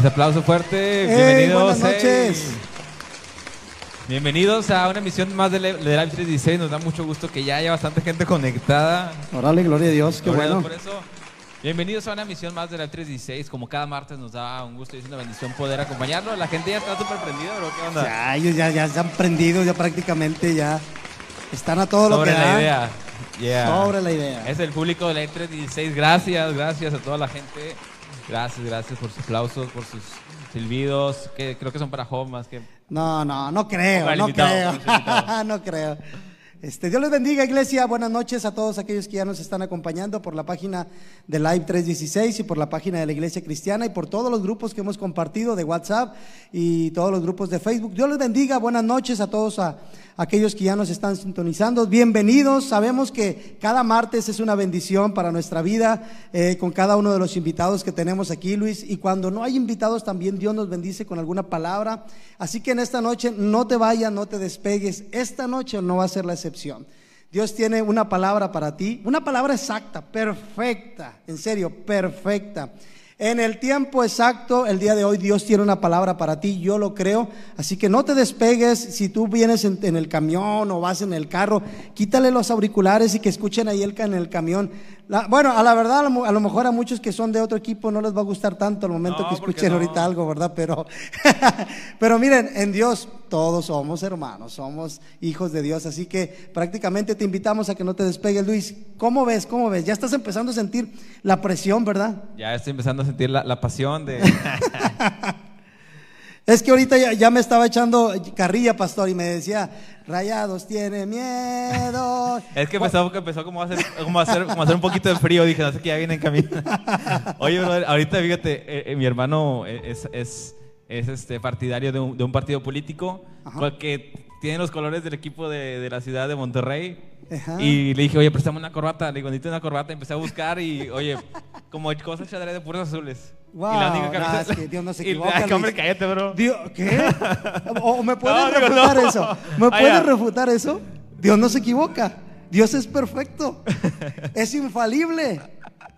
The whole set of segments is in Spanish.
Ese aplauso fuerte. Hey, Bienvenidos. buenas noches. hey. Bienvenidos a una emisión más de, Le- de Live 316. Nos da mucho gusto que ya haya bastante gente conectada. Órale, gloria a Dios, qué Gloria bueno. por eso. Bienvenidos a una emisión más de Live 316. Como cada martes nos da un gusto y es una bendición poder acompañarlo. La gente ya está súper prendida, bro. ¿Qué onda? Ya, ellos ya, ya se han prendido, ya prácticamente ya están a todo lo Sobre que la da. idea. Yeah. Sobre la idea. Es el público de la E316. Gracias, gracias a toda la gente. Gracias, gracias por sus aplausos, por sus silbidos, que creo que son para Job más que... No, no, no creo, no invitado, creo. no creo. Este, Dios les bendiga, iglesia. Buenas noches a todos aquellos que ya nos están acompañando por la página de Live 316 y por la página de la Iglesia Cristiana y por todos los grupos que hemos compartido de WhatsApp y todos los grupos de Facebook. Dios les bendiga. Buenas noches a todos a, aquellos que ya nos están sintonizando. Bienvenidos. Sabemos que cada martes es una bendición para nuestra vida eh, con cada uno de los invitados que tenemos aquí, Luis. Y cuando no hay invitados, también Dios nos bendice con alguna palabra. Así que en esta noche no te vayas, no te despegues. Esta noche no va a ser la excepción. Dios tiene una palabra para ti, una palabra exacta, perfecta, en serio, perfecta. En el tiempo exacto, el día de hoy, Dios tiene una palabra para ti, yo lo creo. Así que no te despegues, si tú vienes en, el camión o vas en el carro, quítale los auriculares y que escuchen ahí el, en el camión. La- bueno, a la verdad, a lo, mejor a muchos que son de otro equipo no les va a gustar tanto al momento No, que ¿por qué escuchen no? ahorita algo, ¿verdad? Pero, pero miren, en Dios todos somos hermanos, somos hijos de Dios, así que prácticamente te invitamos a que no te despegues, Luis. ¿Cómo ves? ¿Cómo ves? Ya estás empezando a sentir la presión, ¿verdad? Ya estoy empezando a sentir la, la pasión de... Es que ahorita ya, ya me estaba echando carrilla, pastor, y me decía, Rayados tiene miedo. Es que empezó, que empezó como, a hacer, como, a hacer, como a hacer un poquito de frío. Dije, no sé que ya viene en camino. Oye, brother, ahorita fíjate, eh, eh, mi hermano es, es, es, este partidario de un, de un partido político Ajá. cual que tiene los colores del equipo de, de la ciudad de Monterrey. Ajá. Y le dije, oye, préstame una corbata. Le digo, necesito una corbata. Empecé a buscar y, oye, como cosas chadré de puros azules. Wow, y la única camisa- es que Dios no se y- equivoca, ay, hombre, cállate, bro. Dios, ¿Qué? ¿O me puedes No, refutar no. eso? ¿Me puedes ya. refutar eso? Dios no se equivoca. Dios es perfecto. es infalible.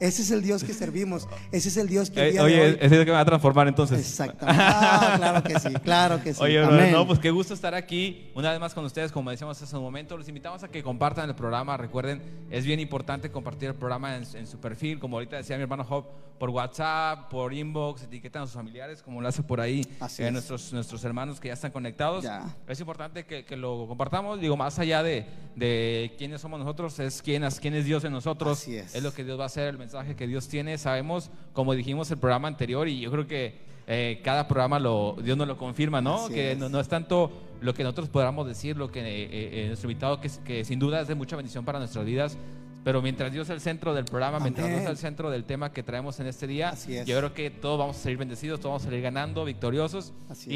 Ese es el Dios que servimos. Ese es el Dios que el Eh, día de oye, hoy- ese es el que me va a transformar entonces. Exactamente. Ah, claro que sí, claro que sí. Oye, Amén. no, pues qué gusto estar aquí una vez más con ustedes, como decíamos hace un momento. Los invitamos a que compartan el programa. Recuerden, es bien importante compartir el programa en, en su perfil, como ahorita decía mi hermano Job, por WhatsApp, por inbox, etiquetan a sus familiares, como lo hace por ahí Así eh, es. nuestros, nuestros hermanos que ya están conectados. Ya. Es importante que, que lo compartamos, digo, más allá de, de quiénes somos nosotros, es quién, es quién es Dios en nosotros. Así es. lo que Dios va a hacer, el mensaje que Dios tiene. Sabemos, como dijimos el programa anterior, y yo creo que eh, cada programa lo, Dios nos lo confirma, ¿no? Así que es. no, no es tanto lo que nosotros podamos decir, lo que eh, eh, nuestro invitado, que, que sin duda es de mucha bendición para nuestras vidas. Pero mientras Dios es el centro del programa, mientras Dios es Amén. el centro del tema que traemos en este día, es. yo creo que todos vamos a salir bendecidos, todos vamos a salir ganando, victoriosos. Así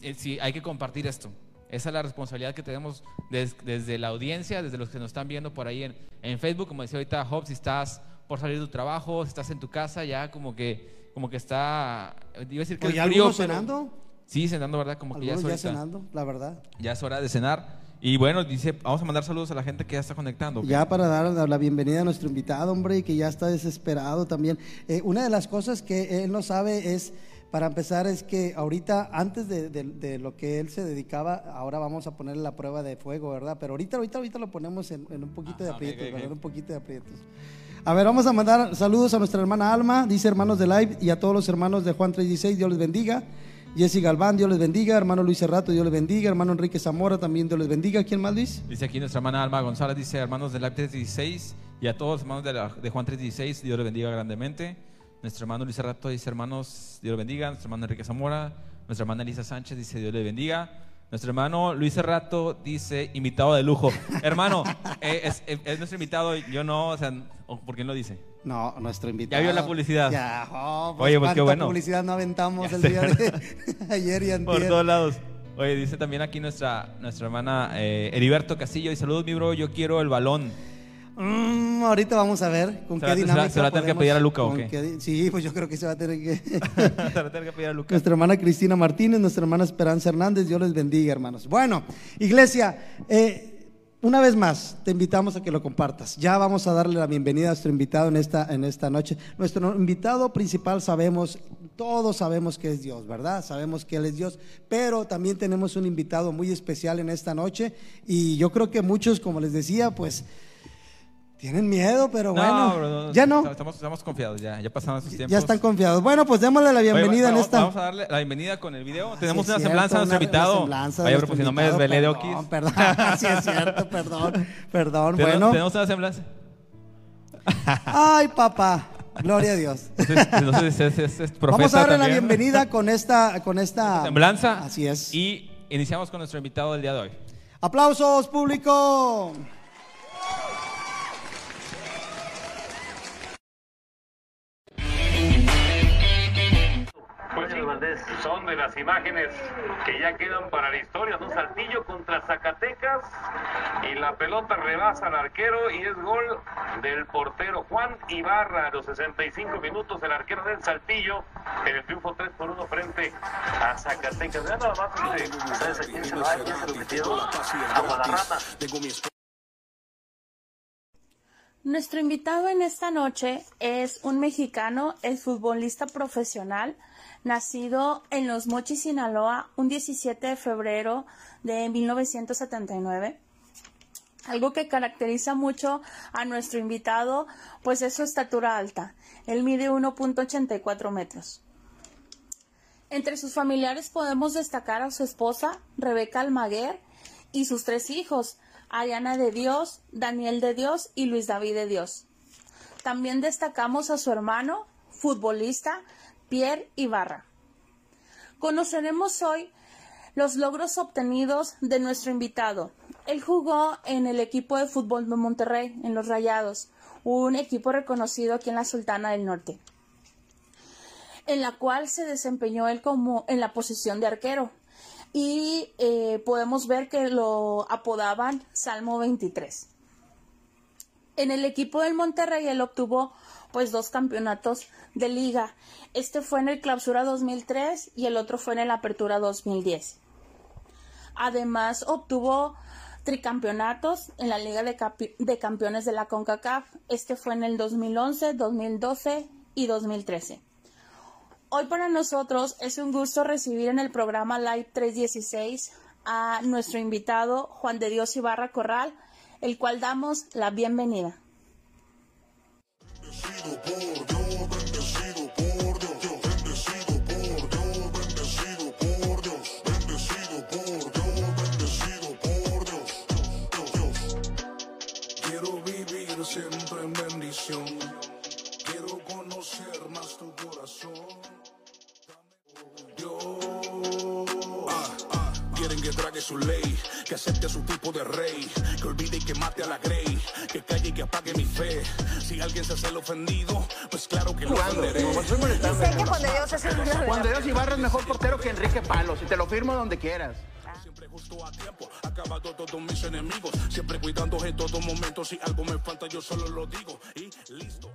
y eh, sí, hay que compartir esto. Esa es la responsabilidad que tenemos des- desde la audiencia, desde los que nos están viendo por ahí en, en Facebook. Como decía ahorita Job, si estás por salir de tu trabajo, si estás en tu casa, ya como que, como que está. Iba a decir que es frío, ¿algunos pero- cenando? Sí, cenando, ¿verdad? Como que ya es, Algunos ya cenando, la verdad. Ya es hora de cenar. Y bueno, dice, vamos a mandar saludos a la gente que ya está conectando. Ya para dar la- bienvenida a nuestro invitado, hombre, y que ya está desesperado también. Eh, una de las cosas que él no sabe es, para empezar, es que ahorita, antes de, de- de lo que él se dedicaba, ahora vamos a ponerle la prueba de fuego, ¿verdad? Pero ahorita, ahorita, ahorita lo ponemos en, en un poquito de Ajá, aprietos, ok, ok. ¿verdad? Un poquito de aprietos. A ver, vamos a mandar saludos a nuestra hermana Alma, dice hermanos de Live, y a todos los hermanos de Juan 316, Dios les bendiga. Jessy Galván, Dios les bendiga. Hermano Luis Cerrato, Dios les bendiga. Hermano Enrique Zamora, también Dios les bendiga. ¿Quién más, Luis? Dice aquí nuestra hermana Alma González, dice hermanos del Live 316 y a todos los hermanos de, la- de Juan 316, Dios les bendiga grandemente. Nuestro hermano Luis Cerrato dice hermanos, Dios les bendiga. Nuestro hermano Enrique Zamora, nuestra hermana Elisa Sánchez dice Dios les bendiga. Nuestro hermano Luis Cerrato dice invitado de lujo. hermano, eh, es, es- es nuestro invitado, yo no, o sea, ¿por quién lo dice? No, nuestro invitado. vio la publicidad? Ya, oh, Oye, pues, qué bueno. publicidad no aventamos Ya el sé, día de ayer y Por antier. todos lados. Oye, dice también aquí nuestra, nuestra hermana eh, Heriberto Castillo y saludos mi bro, yo quiero el balón. Mm, ahorita vamos a ver con ¿Se qué va- va- dinámica se va a tener que pedir a Luca o qué? sí, pues yo creo que se va a tener que... Se la tengo que pedir a Lucas. Nuestra hermana Cristina Martínez, nuestra hermana Esperanza Hernández, Dios les bendiga, hermanos. Bueno, iglesia, eh, una vez más, te invitamos a que lo compartas. Ya vamos a darle la bienvenida a nuestro invitado en esta, en esta noche. Nuestro invitado principal, sabemos, Todos sabemos que es Dios, ¿verdad? Sabemos que Él es Dios, pero también tenemos un invitado muy especial en esta noche y yo creo que muchos, como les decía, pues tienen miedo, pero bueno, ya no. Estamos, estamos confiados, ya, ya pasaron esos tiempos. Ya están confiados. Bueno, pues démosle la bienvenida en esta. Vamos a darle la bienvenida con el video. Tenemos una semblanza de nuestro invitado. Vaya, pero pues si no me desvelé de Oquis. Perdón, sí es cierto, perdón, perdón. bueno. Tenemos una semblanza. Ay, papá. Gloria a Dios. Entonces, es, es, es Vamos a darle la bienvenida con esta, con esta semblanza. Así es. Y iniciamos con nuestro invitado del día de hoy. Aplausos, público. Son de las imágenes que ya quedan para la historia. Un saltillo contra Zacatecas y la pelota rebasa al arquero y es gol del portero Juan Ibarra a los 65 minutos. El arquero del saltillo en el triunfo 3 por 1 frente a Zacatecas. Ya nada más este, ustedes aquí se lo ya se lo metieron a Guadarrama. Nuestro invitado en esta noche es un mexicano, el futbolista profesional, nacido en Los Mochis, Sinaloa, un 17 de febrero de 1979. Algo que caracteriza mucho a nuestro invitado, pues es su estatura alta. Él mide 1.84 metros. Entre sus familiares podemos destacar a su esposa, Rebeca Almaguer, y sus tres hijos, Ariana de Dios, Daniel de Dios y Luis David de Dios. También destacamos a su hermano, futbolista, Pierre Ibarra. Conoceremos hoy los logros obtenidos de nuestro invitado. Él jugó en el equipo de fútbol de Monterrey, en los Rayados, un equipo reconocido aquí en la Sultana del Norte, en la cual se desempeñó él como en la posición de arquero. Y eh, podemos ver que lo apodaban Salmo 23. En el equipo del Monterrey él obtuvo pues dos campeonatos de liga. Este fue en el Clausura 2003 y el otro fue en el Apertura 2010. Además obtuvo tricampeonatos en la Liga de, de Campeones de la CONCACAF. Este fue en el 2011, 2012 y 2013. Hoy para nosotros es un gusto recibir en el programa Live 316 a nuestro invitado Juan de Dios Ibarra Corral, el cual damos la bienvenida. Bendecido por Dios, bendecido por Dios, bendecido por Dios, bendecido por Dios, bendecido por Dios, bendecido por Dios, Dios. Quiero vivir siempre en bendición, quiero conocer más tu corazón. Dios, ah, ah, quieren que trague su ley, que acepte su tipo de rey, que olvide y que mate a la grey, que calle y que apague mi fe. Si alguien se hace el ofendido, pues claro que lo ofenderé. Sé que Juan de Dios es el Juan de Dios Ibarra es mejor portero que Enrique Palos y te lo firmo donde quieras. Siempre justo a tiempo, acabado todos mis enemigos. Siempre cuidando en todo momento. Si algo me falta, yo solo lo digo. Y listo.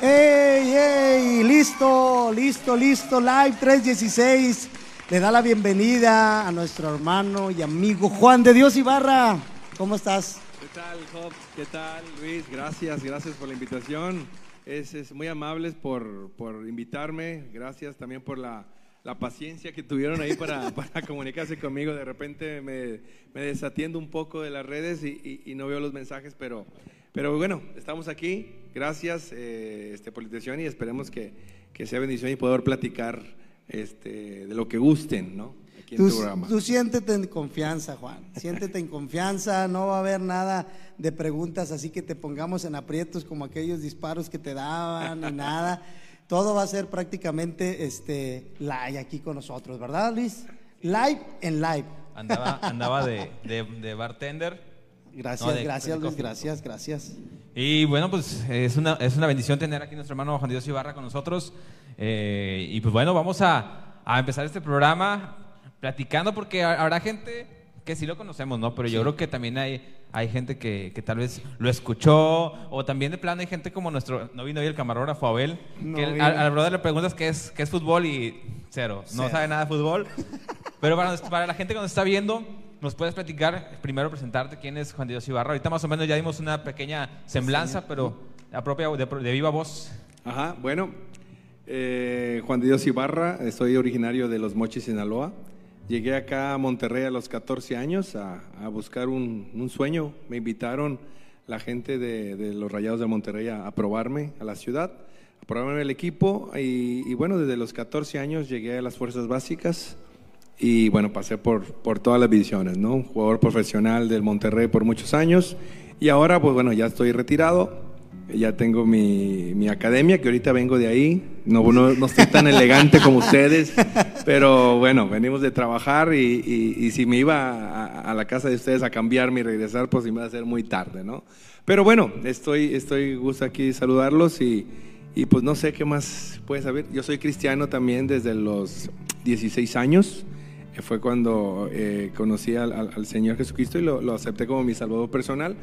¡Ey, ey! Listo, listo, listo. Live 316 le da la bienvenida a nuestro hermano y amigo Juan de Dios Ibarra. ¿Cómo estás? ¿Qué tal, Job? ¿Qué tal, Luis? Gracias, gracias por la invitación. Es, es muy amables por, por, invitarme. Gracias también por la, la paciencia que tuvieron ahí para, para, comunicarse conmigo. De repente me, me desatiendo un poco de las redes y, y, y, no veo los mensajes, pero, pero bueno, estamos aquí. Gracias eh, este, por la invitación y esperemos que, que sea bendición y poder platicar este, de lo que gusten, ¿no? Tú, tú, siéntete en confianza, Juan. Siéntete en confianza. No va a haber nada de preguntas así que te pongamos en aprietos como aquellos disparos que te daban ni nada. Todo va a ser prácticamente este, live aquí con nosotros, ¿verdad, Luis? Live en live. Andaba, andaba de, de, de bartender. Gracias, no, de, gracias, Luis. Gracias, gracias. Y bueno, pues es una, es una bendición tener aquí a nuestro hermano Juan Dios Ibarra con nosotros. Eh, y pues bueno, vamos a, a empezar este programa platicando porque habrá gente que sí lo conocemos, ¿no? Pero yo creo que también hay, hay gente que, que, tal vez lo escuchó o también de plano hay gente como nuestro, no vino hoy el camarógrafo Abel, no que al, al, brother le preguntas qué es, qué es fútbol y cero, no sabe nada de fútbol. Pero para, para la gente que nos está viendo, ¿Nos puedes platicar, primero presentarte quién es Juan Dios Ibarra? Ahorita más o menos ya dimos una pequeña semblanza, pero la propia de, de viva voz. Ajá, bueno, Eh, Juan Dios Ibarra, soy originario de Los Mochis, Sinaloa. Llegué acá a Monterrey a los 14 años a, buscar un, sueño. Me invitaron la gente de, los Rayados de Monterrey a, a probarme a la ciudad, a probarme el equipo. Y, y bueno, desde los 14 años llegué a las fuerzas básicas y bueno, pasé por, por todas las divisiones, ¿no? Un jugador profesional del Monterrey por muchos años y ahora, pues bueno, ya estoy retirado, ya tengo mi, mi academia, que ahorita vengo de ahí, no, no, no estoy tan elegante como ustedes, pero bueno, venimos de trabajar y, y- si me iba a, la casa de ustedes a cambiarme y regresar, pues iba a ser muy tarde, ¿no? Pero bueno, estoy, estoy gusto aquí saludarlos y, y pues no sé qué más puedes saber. Yo soy cristiano también desde los 16 años. Fue cuando eh, conocí al, al- al Señor Jesucristo y lo, lo acepté como mi salvador personal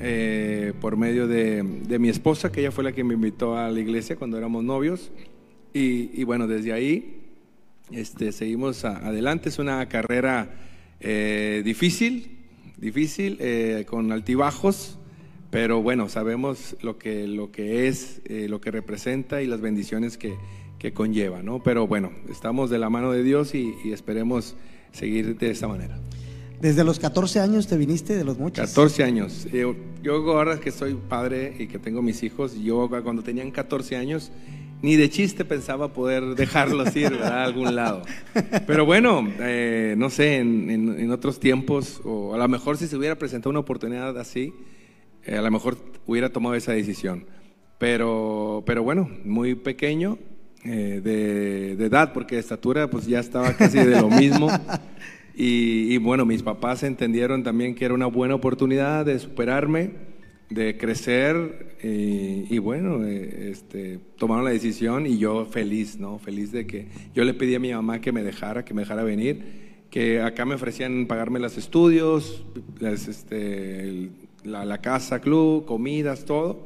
eh, por medio de, de mi esposa, que ella fue la que me invitó a la iglesia cuando éramos novios. Y, y bueno, desde ahí este, seguimos a- adelante. Es una carrera eh, difícil, difícil, eh, con altibajos, pero bueno, sabemos lo que, lo que es, eh, lo que representa y las bendiciones que, que conlleva, ¿no? Pero bueno, estamos de la mano de Dios y, y esperemos seguir de esta manera. Desde los 14 años te viniste de los mochis. 14 años. Yo, yo ahora que soy padre y que tengo mis hijos, yo cuando tenían 14 años, ni de chiste pensaba poder dejarlos ir ¿verdad? a algún lado. Pero bueno, eh, no sé, en, en- en otros tiempos, o a lo mejor si se hubiera presentado una oportunidad así, eh, a lo mejor hubiera tomado esa decisión. Pero, pero bueno, muy pequeño eh, de, de edad, porque de estatura pues ya estaba casi de lo mismo. Y, y bueno, mis papás entendieron también que era una buena oportunidad de superarme, de crecer y, y bueno, eh, este, tomaron la decisión y yo feliz, ¿no? Feliz de que yo le pedí a mi mamá que me dejara, que me dejara venir, que acá me ofrecían pagarme los estudios, las, este, el- la, la casa, club, comidas, todo.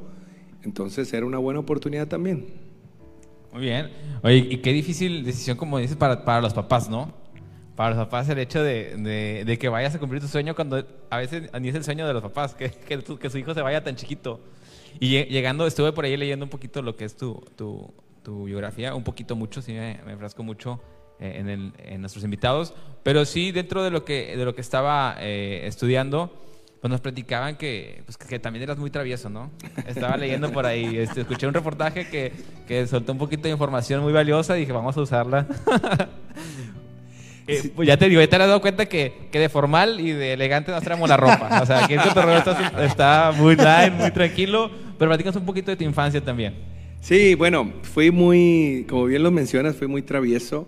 Entonces era una buena oportunidad también. Muy bien. Oye, y qué difícil decisión, como dices, para, para los papás, ¿no? Para los papás el hecho de, de- que vayas a cumplir tu sueño cuando a veces ni es el sueño de los papás, que, que, su hijo se vaya tan chiquito. Y lle- llegando, estuve por ahí leyendo un poquito lo que es tu, tu, tu biografía, un poquito mucho, sí me, me enfrasco mucho eh, en, el- en nuestros invitados, pero sí dentro de lo que, de lo que estaba eh, estudiando, pues nos platicaban que, pues, que también eras muy travieso, ¿no? Estaba leyendo por ahí, este, escuché un reportaje que, que soltó un poquito de información muy valiosa y dije, vamos a usarla. Eh, pues ya te digo, ya te has dado cuenta que, que de formal y de elegante nos traemos la ropa. O sea, aquí el cotorreo está, está muy light, muy tranquilo, pero platícanos un poquito de tu infancia también. Sí, bueno, fui muy, como bien lo mencionas, fui muy travieso.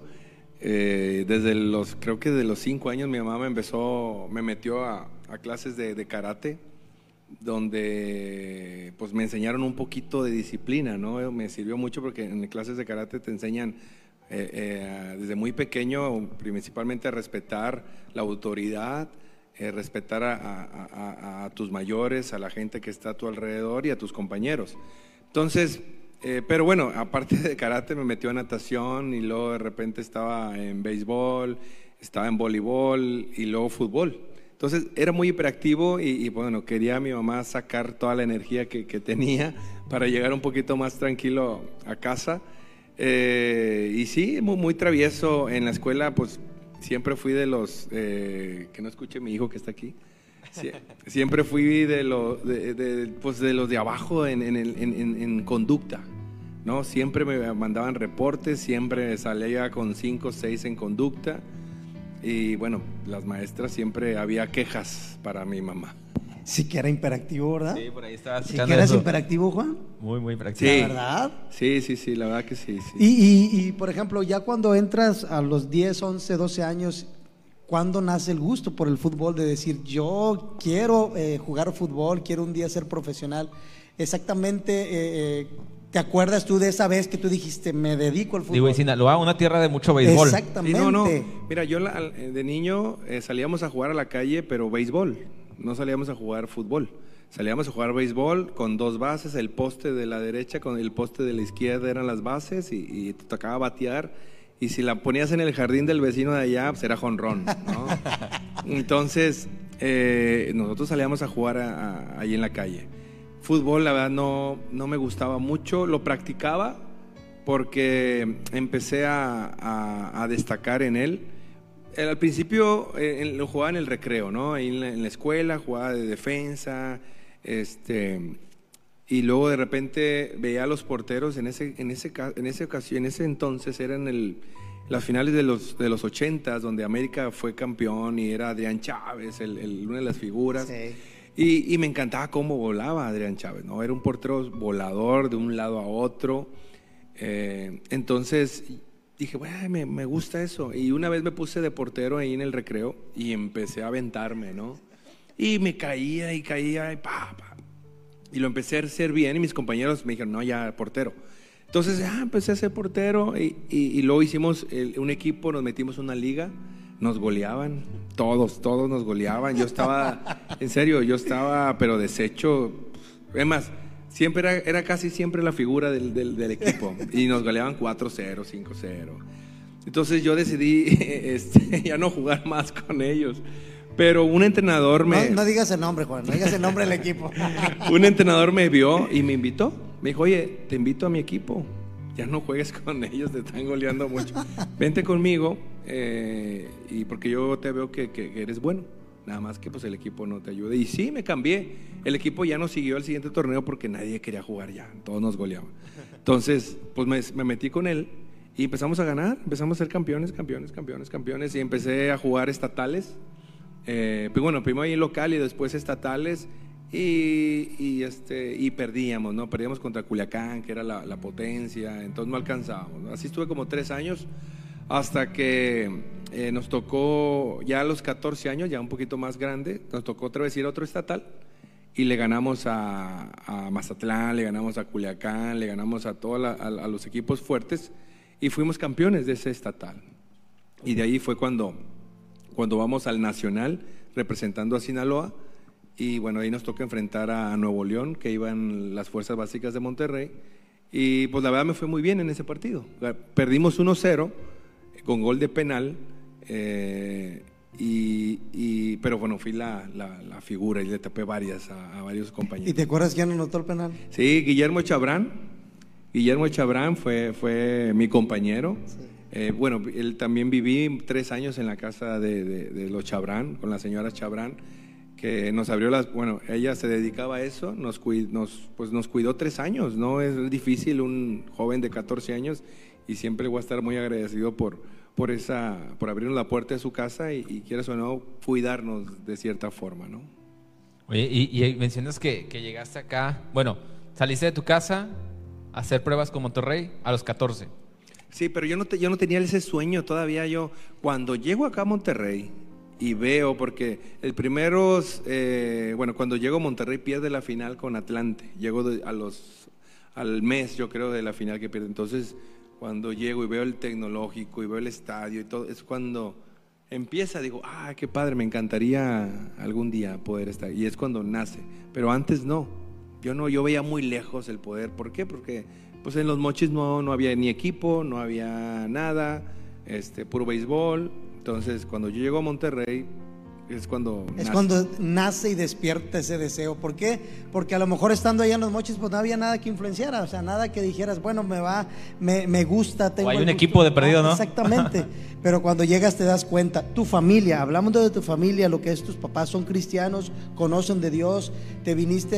Eh, desde los, creo que desde los cinco años mi mamá me empezó, me metió a, a clases de, de karate, donde pues me enseñaron un poquito de disciplina, ¿no? Me sirvió mucho porque en clases de karate te enseñan eh, eh, desde muy pequeño principalmente a respetar la autoridad, eh, respetar a, a- tus mayores, a la gente que está a tu alrededor y a tus compañeros. Entonces, eh, pero bueno, aparte de karate me metió a natación y luego de repente estaba en béisbol, estaba en voleibol y luego fútbol. Entonces era muy hiperactivo y, y, bueno, quería a mi mamá sacar toda la energía que, que tenía para llegar un poquito más tranquilo a casa. Eh, y sí, muy, muy travieso en la escuela, pues siempre fui de los, eh, que no escuche mi hijo que está aquí, Sie- siempre fui de, lo- de, de- pues de los de abajo en, en, en- en conducta, ¿no? Siempre me mandaban reportes, siempre salía con 5 o 6 en conducta y bueno, las maestras siempre había quejas para mi mamá. Sí que era imperactivo, ¿verdad? Sí, por ahí estaba Sí que eras eso. imperactivo, Juan. Muy, muy práctico. Sí. La verdad. Sí, sí, sí, la verdad que sí. sí. Y, y- y, por ejemplo, ya cuando entras a los 10, 11, 12 años, ¿cuándo nace el gusto por el fútbol de decir, yo quiero eh, jugar fútbol, quiero un día ser profesional? Exactamente, eh, eh, ¿te acuerdas tú de esa vez que tú dijiste, me dedico al fútbol? Digo, en Sinaloa, una tierra de mucho béisbol. Sí, Exactamente. no, no. Mira, yo la- al- de niño eh, salíamos a jugar a la calle, pero béisbol. No salíamos a jugar fútbol. Salíamos a jugar béisbol con dos bases, el poste de la derecha con el poste de la izquierda eran las bases y, y te tocaba batear. Y si la ponías en el jardín del vecino de allá, pues era jonrón, ¿no? Entonces, eh, nosotros salíamos a jugar a- a- ahí en la calle. Fútbol, la verdad, no, no me gustaba mucho. Lo practicaba, porque empecé a, destacar en él. Eh, Al principio eh, lo jugaba en el recreo, ¿no? En la, escuela, jugaba de defensa, este, y luego de repente veía a los porteros en ese, en ese, en ese ocasión, en ese entonces eran el, las finales de los, de los 80 donde América fue campeón y era Adrián Chávez, el, el- una de las figuras. Sí. Y, y me encantaba cómo volaba Adrián Chávez, ¿no? Era un portero volador de un lado a otro. Eh, entonces dije, bueno, me, me gusta eso. Y una vez me puse de portero ahí en el recreo y empecé a aventarme, ¿no? Y me caía y caía y pa, pa. Y lo empecé a hacer bien y mis compañeros me dijeron, no, ya, portero. Entonces, ah, empecé a ser portero y, y- y luego hicimos el- un equipo, nos metimos en una liga, nos goleaban, todos, todos nos goleaban. Yo estaba, en serio, yo estaba, pero deshecho. Es más, siempre era, era casi siempre la figura del, del- del equipo y nos goleaban 4-0, 5-0. Entonces yo decidí este, ya no jugar más con ellos. Pero un entrenador me... No, no digas el nombre, Juan, no digas el nombre del equipo. Un entrenador me vio y me invitó. Me dijo, oye, te invito a mi equipo. Ya no juegues con ellos, te están goleando mucho. Vente conmigo eh, y porque yo te veo que, que- que eres bueno. Nada más que pues el equipo no te ayuda. Y sí, me cambié. El equipo ya no siguió al siguiente torneo porque nadie quería jugar ya. Todos nos goleaban. Entonces, pues me, me metí con él y empezamos a ganar. Empezamos a ser campeones, campeones, campeones, campeones. Y empecé a jugar estatales. Eh, pues bueno, primero ahí local y después estatales y, y, este, y perdíamos, ¿no? Perdíamos contra Culiacán, que era la, la potencia, entonces no alcanzábamos. ¿no? Así estuve como tres años hasta que eh, nos tocó ya a los 14 años, ya un poquito más grande, nos tocó otra vez ir a otro estatal y le ganamos a, a Mazatlán, le ganamos a Culiacán, le ganamos a, todos a, a los equipos fuertes y fuimos campeones de ese estatal. Y de ahí fue cuando cuando vamos al Nacional representando a Sinaloa y bueno, ahí nos toca enfrentar a Nuevo León, que iban las fuerzas básicas de Monterrey y pues la verdad me fue muy bien en ese partido. Perdimos 1-0 con gol de penal, eh, y, y- pero bueno, fui la, la- la figura y le tapé varias a, a varios compañeros. ¿Y te acuerdas quién anotó el penal? Sí, Guillermo Chabrán. Guillermo Chabrán fue, fue mi compañero. Eh, bueno, él también viví tres años en la casa de, de- de los Chabrán, con la señora Chabrán, que nos abrió las, bueno, ella se dedicaba a eso, nos, cui- nos, pues nos cuidó tres años, ¿no? Es difícil un joven de 14 años y siempre voy a estar muy agradecido por, por, esa, por abrirnos la puerta de su casa y, y quieras o no, cuidarnos de cierta forma, ¿no? Oye, y, y mencionas que, que llegaste acá, bueno, saliste de tu casa a hacer pruebas con Monterrey a los 14. Sí, pero yo no, te- yo no tenía ese sueño todavía. Yo, cuando llego acá a Monterrey y veo, porque el primero, eh, bueno, cuando llego a Monterrey pierde la final con Atlante. Llego de- a los, al mes, yo creo, de la final que pierde. Entonces, cuando llego y veo el tecnológico y veo el estadio y todo, es cuando empieza, digo, ah, qué padre, me encantaría algún día poder estar. Y es cuando nace. Pero antes no. Yo no, yo veía muy lejos el poder. ¿Por qué? Porque pues en los mochis no, no había ni equipo, no había nada, este, puro béisbol. Entonces, cuando yo llego a Monterrey, es cuando Es nace. cuando nace y despierta ese deseo. ¿Por qué? Porque a lo mejor estando allá en los mochis, pues no había nada que influenciara. O sea, nada que dijeras, bueno, me va, me, me gusta. Tengo hay un gusto. equipo de perdido, ¿no? Exactamente. Pero cuando llegas te das cuenta. Tu familia, hablamos de tu familia, lo que es tus papás, son cristianos, conocen de Dios. Te viniste,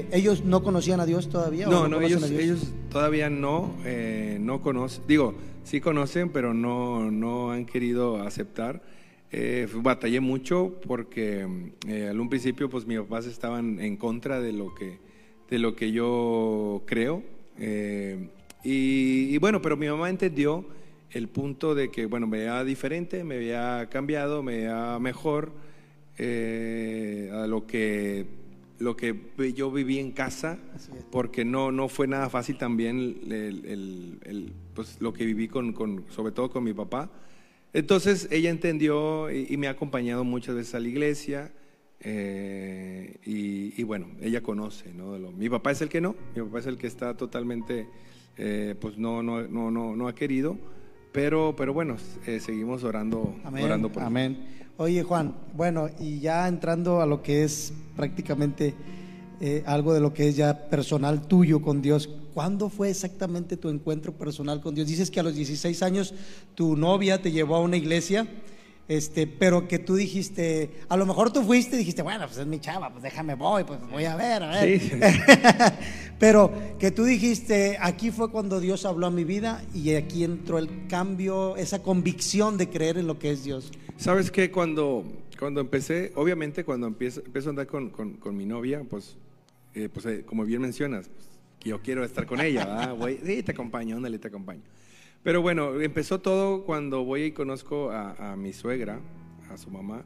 eh, ellos no conocían a Dios todavía. o No, no, conocen ellos, a Dios? ellos todavía no, eh, no conocen, digo, sí conocen, pero no, no han querido aceptar. Eh, batallé mucho porque eh, al un principio pues mis papás estaban en contra de lo que, de lo que yo creo. eh, y, y bueno, pero mi mamá entendió el punto de que, bueno, me veía diferente, me había cambiado, me veía mejor eh, a lo que, lo que yo viví en casa, porque no, no fue nada fácil también el, el- el- pues, lo que viví con, con- sobre todo con mi papá. Entonces ella entendió y, y me ha acompañado muchas veces a la iglesia. eh, y, y bueno, ella conoce, ¿no? Mi papá es el que no, mi papá es el que está totalmente, eh, pues no, no, no, no, no ha querido, pero, pero bueno, eh, seguimos orando, Amén. orando por amén. Oye, Juan, bueno, y ya entrando a lo que es prácticamente algo de lo que es ya personal tuyo con Dios, ¿cuándo fue exactamente tu encuentro personal con Dios? Dices que a los 16 años tu novia te llevó a una iglesia, este, pero que tú dijiste, a lo mejor tú fuiste y dijiste, bueno, pues es mi chava, pues déjame voy, pues voy a ver, a ver. Sí. pero que tú dijiste, aquí fue cuando Dios habló a mi vida y aquí entró el cambio, esa convicción de creer en lo que es Dios. ¿Sabes qué? Cuando, cuando empecé, obviamente cuando empiezo, empiezo a andar con, con- con mi novia, pues, eh, pues eh, como bien mencionas, pues, yo quiero estar con ella. Voy, sí, te acompaño, ándale, te acompaño. Pero bueno, empezó todo cuando voy y conozco a, mi suegra, a su mamá,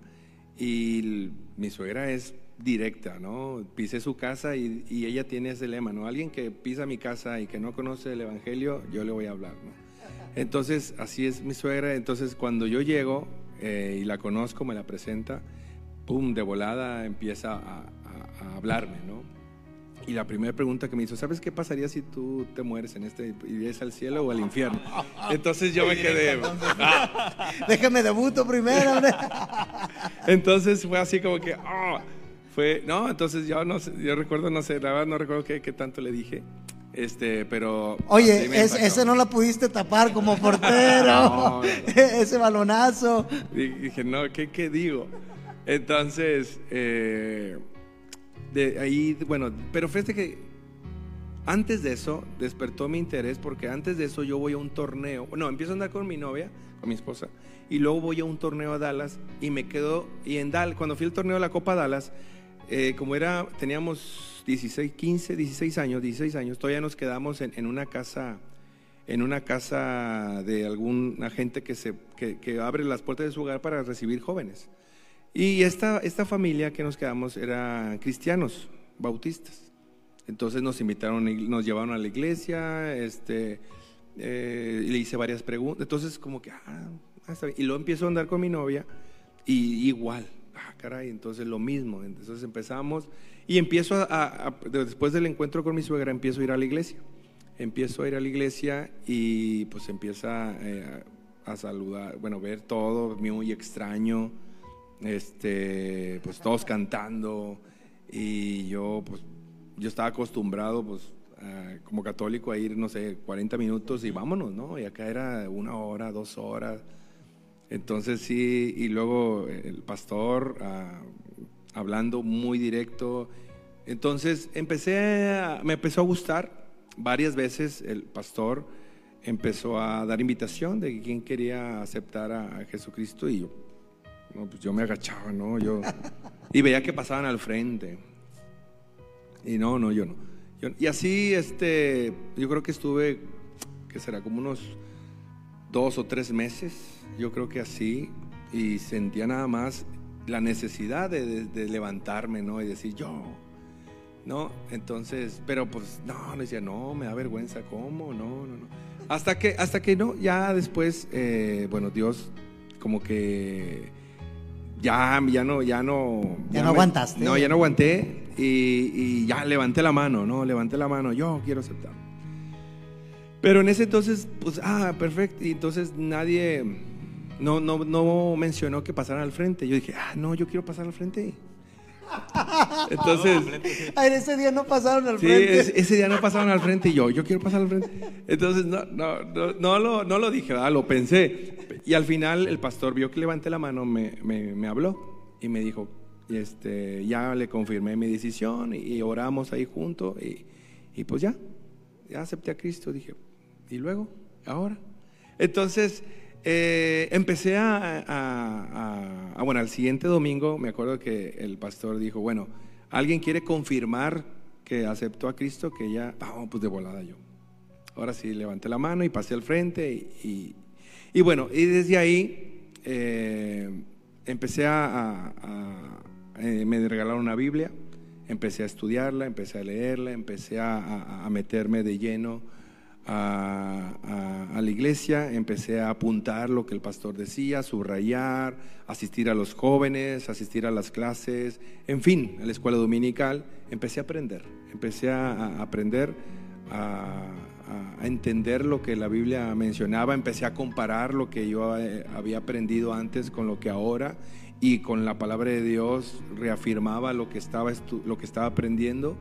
y mi suegra es directa, ¿no? Pisé su casa y, ella tiene ese lema, ¿no? Alguien que pisa mi casa y que no conoce el Evangelio, yo le voy a hablar, ¿no? Entonces, así es mi suegra. Entonces, cuando yo llego eh, y la conozco, me la presenta, pum, de volada empieza a hablarme, ¿no? Y la primera pregunta que me hizo, ¿sabes qué pasaría si tú te mueres en este y ves al cielo o al infierno? Entonces yo me quedé. "Ah". Déjame debuto primero. ¿no? Entonces fue así como que, "Ah". fue, no, entonces yo no sé, yo recuerdo, no sé, la verdad no recuerdo qué, qué tanto le dije, este, pero. Oye, es- ese no la pudiste tapar como portero. No, no, no. ese balonazo. Y dije, no, ¿qué, qué digo? Entonces, eh, de ahí, bueno, pero fíjate que antes de eso despertó mi interés porque antes de eso yo voy a un torneo, no, empiezo a andar con mi novia, con mi esposa, y luego voy a un torneo a Dallas y me quedo, y en Dallas, cuando fui al torneo de la Copa Dallas, eh, como era, teníamos 16, 15, 16 años, 16 años, todavía nos quedamos en, en una casa en una casa de alguna gente que, se, que, que abre las puertas de su hogar para recibir jóvenes. Y esta, esta familia que nos quedamos era cristianos, bautistas. Entonces nos invitaron, nos llevaron a la iglesia, este, eh, le hice varias preguntas. Entonces como que, ah, ah, está y luego empiezo a andar con mi novia y igual, ah, caray, entonces lo mismo. Entonces empezamos y empiezo después del encuentro con mi suegra, empiezo a ir a la iglesia. Empiezo a ir a la iglesia y pues empieza eh, a, a saludar, bueno, ver todo muy extraño, este, pues todos cantando y yo pues yo estaba acostumbrado pues como católico a ir, no sé, 40 minutos y vámonos, ¿no? Y acá era una hora, dos horas. Entonces sí, y luego el pastor ah, hablando muy directo. Entonces empecé, me empezó a gustar. Varias veces el pastor empezó a dar invitación de quién quería aceptar a, a Jesucristo y yo, no, pues yo me agachaba, ¿no? Yo, y veía que pasaban al frente. Y no, no, yo no. Yo- y así, este, yo creo que estuve, que será como unos dos o tres meses, yo creo que así, y sentía nada más la necesidad de, de- de levantarme, ¿no? Y decir, yo, ¿no? Entonces, pero pues, no, le decía, no, me da vergüenza, ¿cómo? No, no, no. Hasta que, hasta que no, ya después, eh, bueno, Dios como que ya, ya no, ya no. Ya no me- aguantaste. No, ya no aguanté y, y ya levanté la mano, ¿no? Levanté la mano, yo quiero aceptar. Pero en ese entonces, pues, ah, perfecto. Y entonces nadie, no, no, no mencionó que pasaran al frente. Yo dije, ah, no, yo quiero pasar al frente. Entonces, Ay, ese día no pasaron al sí, frente. es- ese día no pasaron al frente y yo, yo quiero pasar al frente. Entonces, no, no, no, no lo, no lo dije, ¿verdad? lo pensé. Y al final el pastor vio que levanté la mano, me, me, me habló y me dijo, este, ya le confirmé mi decisión y, y oramos ahí juntos y, y pues ya, ya acepté a Cristo. Dije, ¿y luego? ¿Ahora? Entonces, eh, empecé a, a- a- a- bueno, al siguiente domingo me acuerdo que el pastor dijo, bueno, ¿alguien quiere confirmar que aceptó a Cristo? Que ya, vamos, pues de volada yo. Ahora sí, levanté la mano y pasé al frente y, y- y bueno, y desde ahí eh, empecé a, eh, me regalaron una Biblia, empecé a estudiarla, empecé a leerla, empecé a meterme de lleno a, la iglesia, empecé a apuntar lo que el pastor decía, subrayar, asistir a los jóvenes, asistir a las clases, en fin, a la escuela dominical, empecé a aprender, empecé a, a aprender a, entender lo que la Biblia mencionaba, empecé a comparar lo que yo eh, había aprendido antes con lo que ahora y con la palabra de Dios reafirmaba lo que estaba, lo que estaba aprendiendo.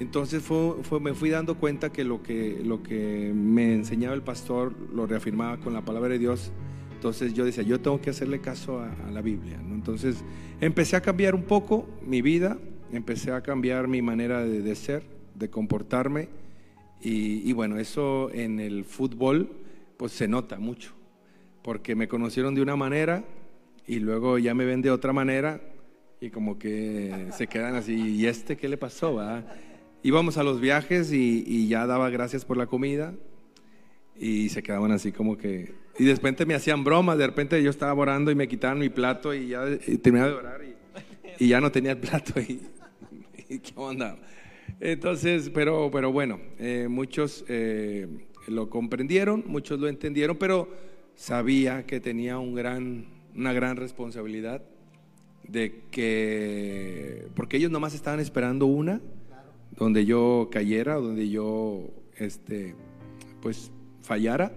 Entonces fue, fue- me fui dando cuenta que lo, que lo que me enseñaba el pastor lo reafirmaba con la palabra de Dios. Entonces yo decía, yo tengo que hacerle caso a, a la Biblia. ¿no? Entonces empecé a cambiar un poco mi vida, empecé a cambiar mi manera de, de ser, de comportarme. Y, y bueno, eso en el fútbol pues se nota mucho, porque me conocieron de una manera y luego ya me ven de otra manera y como que se quedan así, ¿y este qué le pasó? va?". Íbamos a los viajes y, y ya daba gracias por la comida y se quedaban así como que... Y de repente me hacían bromas, de repente yo estaba orando y me quitaban mi plato y ya y terminaba de orar y, y ya no tenía el plato y, ¿qué onda? Entonces, pero, pero bueno, eh, muchos eh, lo comprendieron, muchos lo entendieron, pero sabía que tenía un gran, una gran responsabilidad de que, porque ellos nomás estaban esperando una, donde yo cayera, donde yo, este, pues, fallara,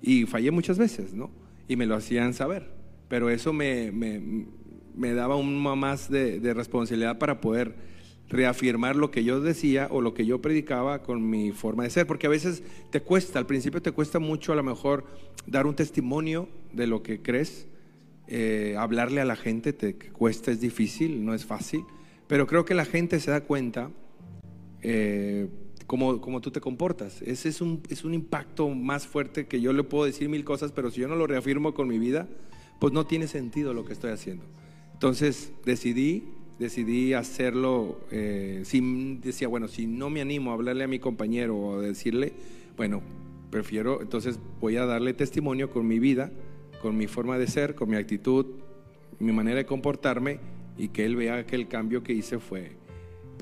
y fallé muchas veces, ¿no? Y me lo hacían saber, pero eso me, me, me daba un más de, de responsabilidad para poder reafirmar lo que yo decía o lo que yo predicaba con mi forma de ser, porque a veces te cuesta, al principio te cuesta mucho a lo mejor dar un testimonio de lo que crees, eh, hablarle a la gente te cuesta, es difícil, no es fácil, pero creo que la gente se da cuenta eh, cómo, tú te comportas. Ese es un, es un impacto más fuerte que yo le puedo decir mil cosas, pero si yo no lo reafirmo con mi vida, pues no tiene sentido lo que estoy haciendo. Entonces decidí, decidí hacerlo, eh, sin, decía, bueno, si no me animo a hablarle a mi compañero o a decirle, bueno, prefiero, entonces voy a darle testimonio con mi vida, con mi forma de ser, con mi actitud, mi manera de comportarme y que él vea que el cambio que hice fue,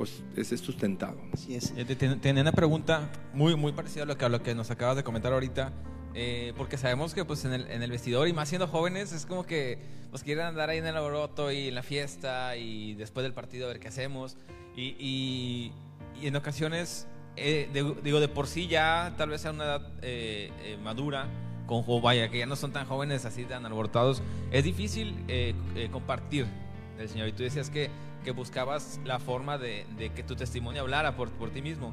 pues, ese es sustentado. Así es. Eh, te- te- Tenía una pregunta muy, muy parecida a lo que, a lo que nos acabas de comentar ahorita. eh, porque sabemos que pues en el, en el vestidor y más siendo jóvenes es como que pues quieren andar ahí en el alboroto y en la fiesta y después del partido a ver qué hacemos y, y- y en ocasiones eh, de- digo de por sí ya tal vez a una edad eh, eh, madura con vaya que ya no son tan jóvenes así tan alborotados es difícil eh, eh, compartir el Señor y tú decías que, que buscabas la forma de, que tu testimonio hablara por, por ti mismo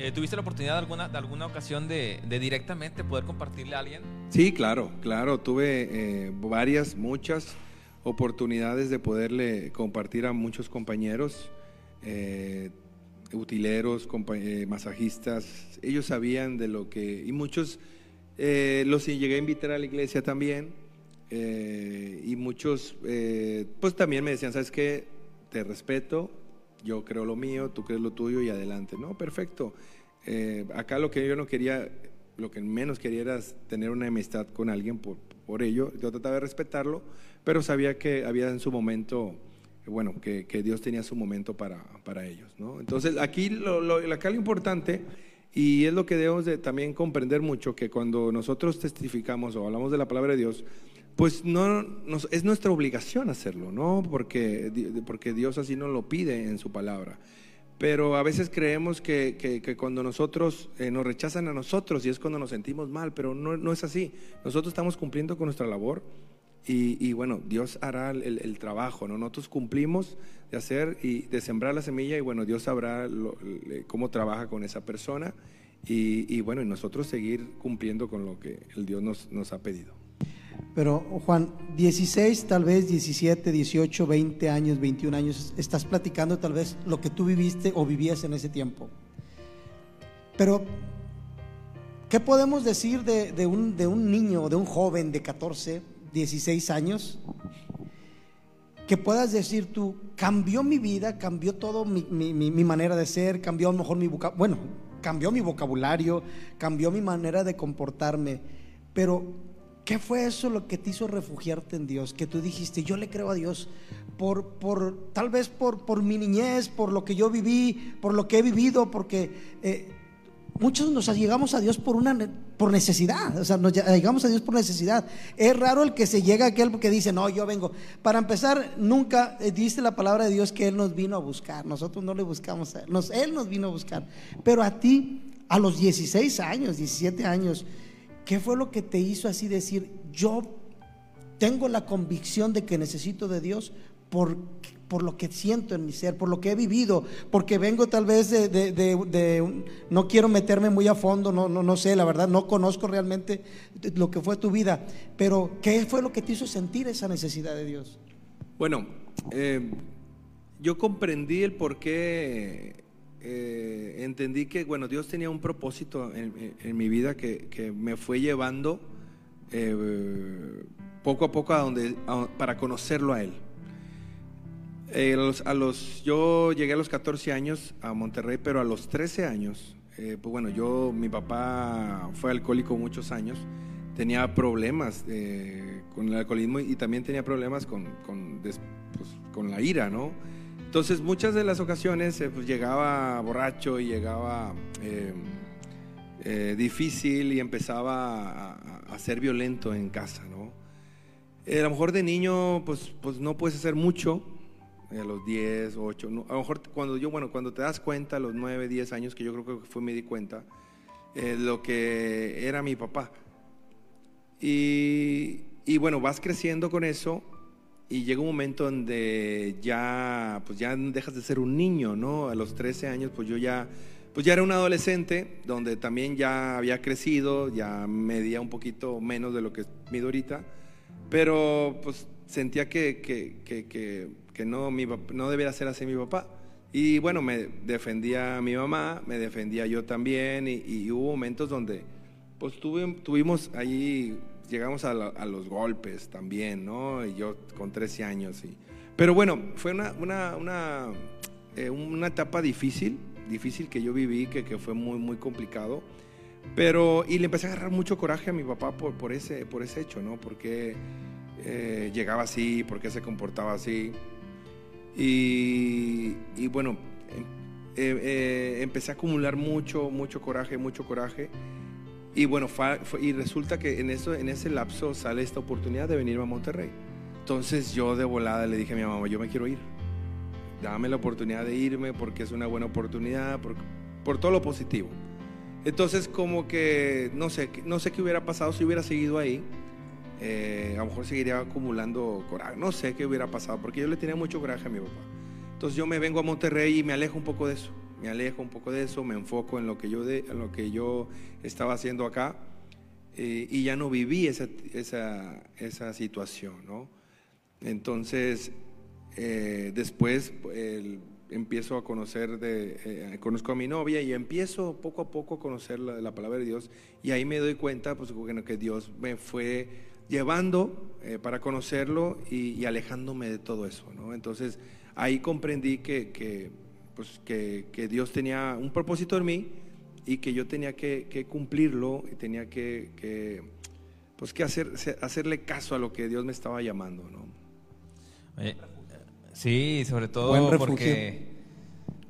eh, ¿Tuviste la oportunidad de alguna, de alguna ocasión de, de directamente poder compartirle a alguien? Sí, claro, claro. Tuve eh, varias, muchas oportunidades de poderle compartir a muchos compañeros, eh, utileros, masajistas. Ellos sabían de lo que... Y muchos los llegué a invitar a la iglesia también. Eh, y muchos, eh, pues también me decían, ¿sabes qué? Te respeto, yo creo lo mío, tú crees lo tuyo y adelante. No, perfecto. Eh, acá lo que yo no quería, lo que menos quería era tener una amistad con alguien por, por ello. Yo trataba de respetarlo, pero sabía que había en su momento, bueno, que, que Dios tenía su momento para, para ellos. ¿no? Entonces, aquí lo, lo, acá lo importante, y es lo que debemos de también comprender mucho, que cuando nosotros testificamos o hablamos de la palabra de Dios, pues no es nuestra obligación hacerlo, ¿no? Porque, porque Dios así nos lo pide en su palabra. Pero a veces creemos que, que- cuando nosotros eh, nos rechazan a nosotros y es cuando nos sentimos mal, pero no, no es así. Nosotros estamos cumpliendo con nuestra labor y, bueno, Dios hará el, el trabajo, ¿no? Nosotros cumplimos de hacer y de sembrar la semilla y bueno, Dios sabrá lo- cómo trabaja con esa persona y, y bueno, y nosotros seguir cumpliendo con lo que el Dios nos, nos ha pedido. Pero Juan, 16, tal vez 17, 18, 20 años, 21 años, estás platicando tal vez lo que tú viviste o vivías en ese tiempo. Pero, ¿qué podemos decir de, un, de un niño, de un joven de 14, 16 años? Que puedas decir tú, cambió mi vida, cambió todo mi- mi manera de ser, cambió a lo mejor mi vocabulario, bueno, cambió mi vocabulario, cambió mi manera de comportarme, pero ¿qué fue eso lo que te hizo refugiarte en Dios? Que tú dijiste, yo le creo a Dios por, por tal vez por, por mi niñez, por lo que yo viví, por lo que he vivido, porque eh, muchos nos llegamos a Dios por una por necesidad, o sea, nos llegamos a Dios por necesidad. Es raro el que se llega a aquel que dice, no, yo vengo. Para empezar, nunca eh, dice la palabra de Dios que Él nos vino a buscar, nosotros no le buscamos a Él, nos- Él nos vino a buscar. Pero a ti, a los 16 años, 17 años, ¿qué fue lo que te hizo así decir, yo tengo la convicción de que necesito de Dior por, por lo que siento en mi ser, por lo que he vivido, porque vengo tal vez de, de- de- de no quiero meterme muy a fondo, no, no, no sé, la verdad, no conozco realmente lo que fue tu vida, pero ¿qué fue lo que te hizo sentir esa necesidad de Dios? Bueno, eh, yo comprendí el por qué, eh, entendí que, bueno, Dios tenía un propósito en, en- mi vida que, que me fue llevando eh, poco a poco a donde, a- para conocerlo a Él. Eh, a los, a los- yo llegué a los 14 años a Monterrey, pero a los 13 años, eh, pues bueno, yo, mi papá fue alcohólico muchos años, tenía problemas eh, con el alcoholismo y también tenía problemas con, con, pues, con la ira, ¿no? Entonces, muchas de las ocasiones eh, pues, llegaba borracho y llegaba eh, eh, difícil y empezaba a, ser violento en casa, ¿no? A lo mejor de niño, pues, pues no puedes hacer mucho, a los 10, 8, no, a lo mejor cuando yo, bueno, cuando te das cuenta, a los 9, 10 años, que yo creo que fue, me di cuenta, lo que era mi papá. Y bueno, vas creciendo con eso y llega un momento donde ya, pues ya dejas de ser un niño, ¿no? A los 13 años, pues yo ya, pues ya era un adolescente, donde también ya había crecido, ya medía un poquito menos de lo que mido ahorita, pero pues sentía que, que, que, que, no, mi, no debiera ser así mi papá. Y bueno, me defendía a mi mamá, me defendía yo también, y, y hubo momentos donde pues tuve- tuvimos ahí, llegamos a, la- a los golpes también, ¿no? Y yo con 13 años. Y, pero bueno, fue una, una, una, eh, una etapa difícil, difícil que yo viví, que, que fue muy, muy complicado. Pero, y le empecé a agarrar mucho coraje a mi papá por, por, ese, por ese hecho, ¿no? Porque eh, llegaba así, porque se comportaba así. Y, y bueno, em- eh, eh, empecé a acumular mucho, mucho coraje, mucho coraje. Y bueno, y resulta que en, eso, en ese lapso sale esta oportunidad de venirme a Monterrey. Entonces yo de volada le dije a mi mamá, yo me quiero ir. Dame la oportunidad de irme porque es una buena oportunidad, por, por todo lo positivo. Entonces como que no sé, no sé qué hubiera pasado si hubiera seguido ahí. Eh, a lo mejor seguiría acumulando coraje. No sé qué hubiera pasado porque yo le tenía mucho coraje a mi papá. Entonces yo me vengo a Monterrey y me alejo un poco de eso. Me alejo un poco de eso, me enfoco en lo que yo, de, lo que yo estaba haciendo acá eh, y ya no viví esa, esa, esa situación, ¿no? Entonces, eh, después empiezo a conocer, de, eh, conozco a mi novia y empiezo poco a poco a conocer la, la palabra de Dios y ahí me doy cuenta pues, que Dios me fue llevando para conocerlo y, alejándome de todo eso. ¿no? Entonces ahí comprendí que, pues, que, que Dios tenía un propósito en mí y que yo tenía que, que cumplirlo y tenía que, que, pues, que hacer, hacerle caso a lo que Dios me estaba llamando. ¿no? Oye, sí, sobre todo porque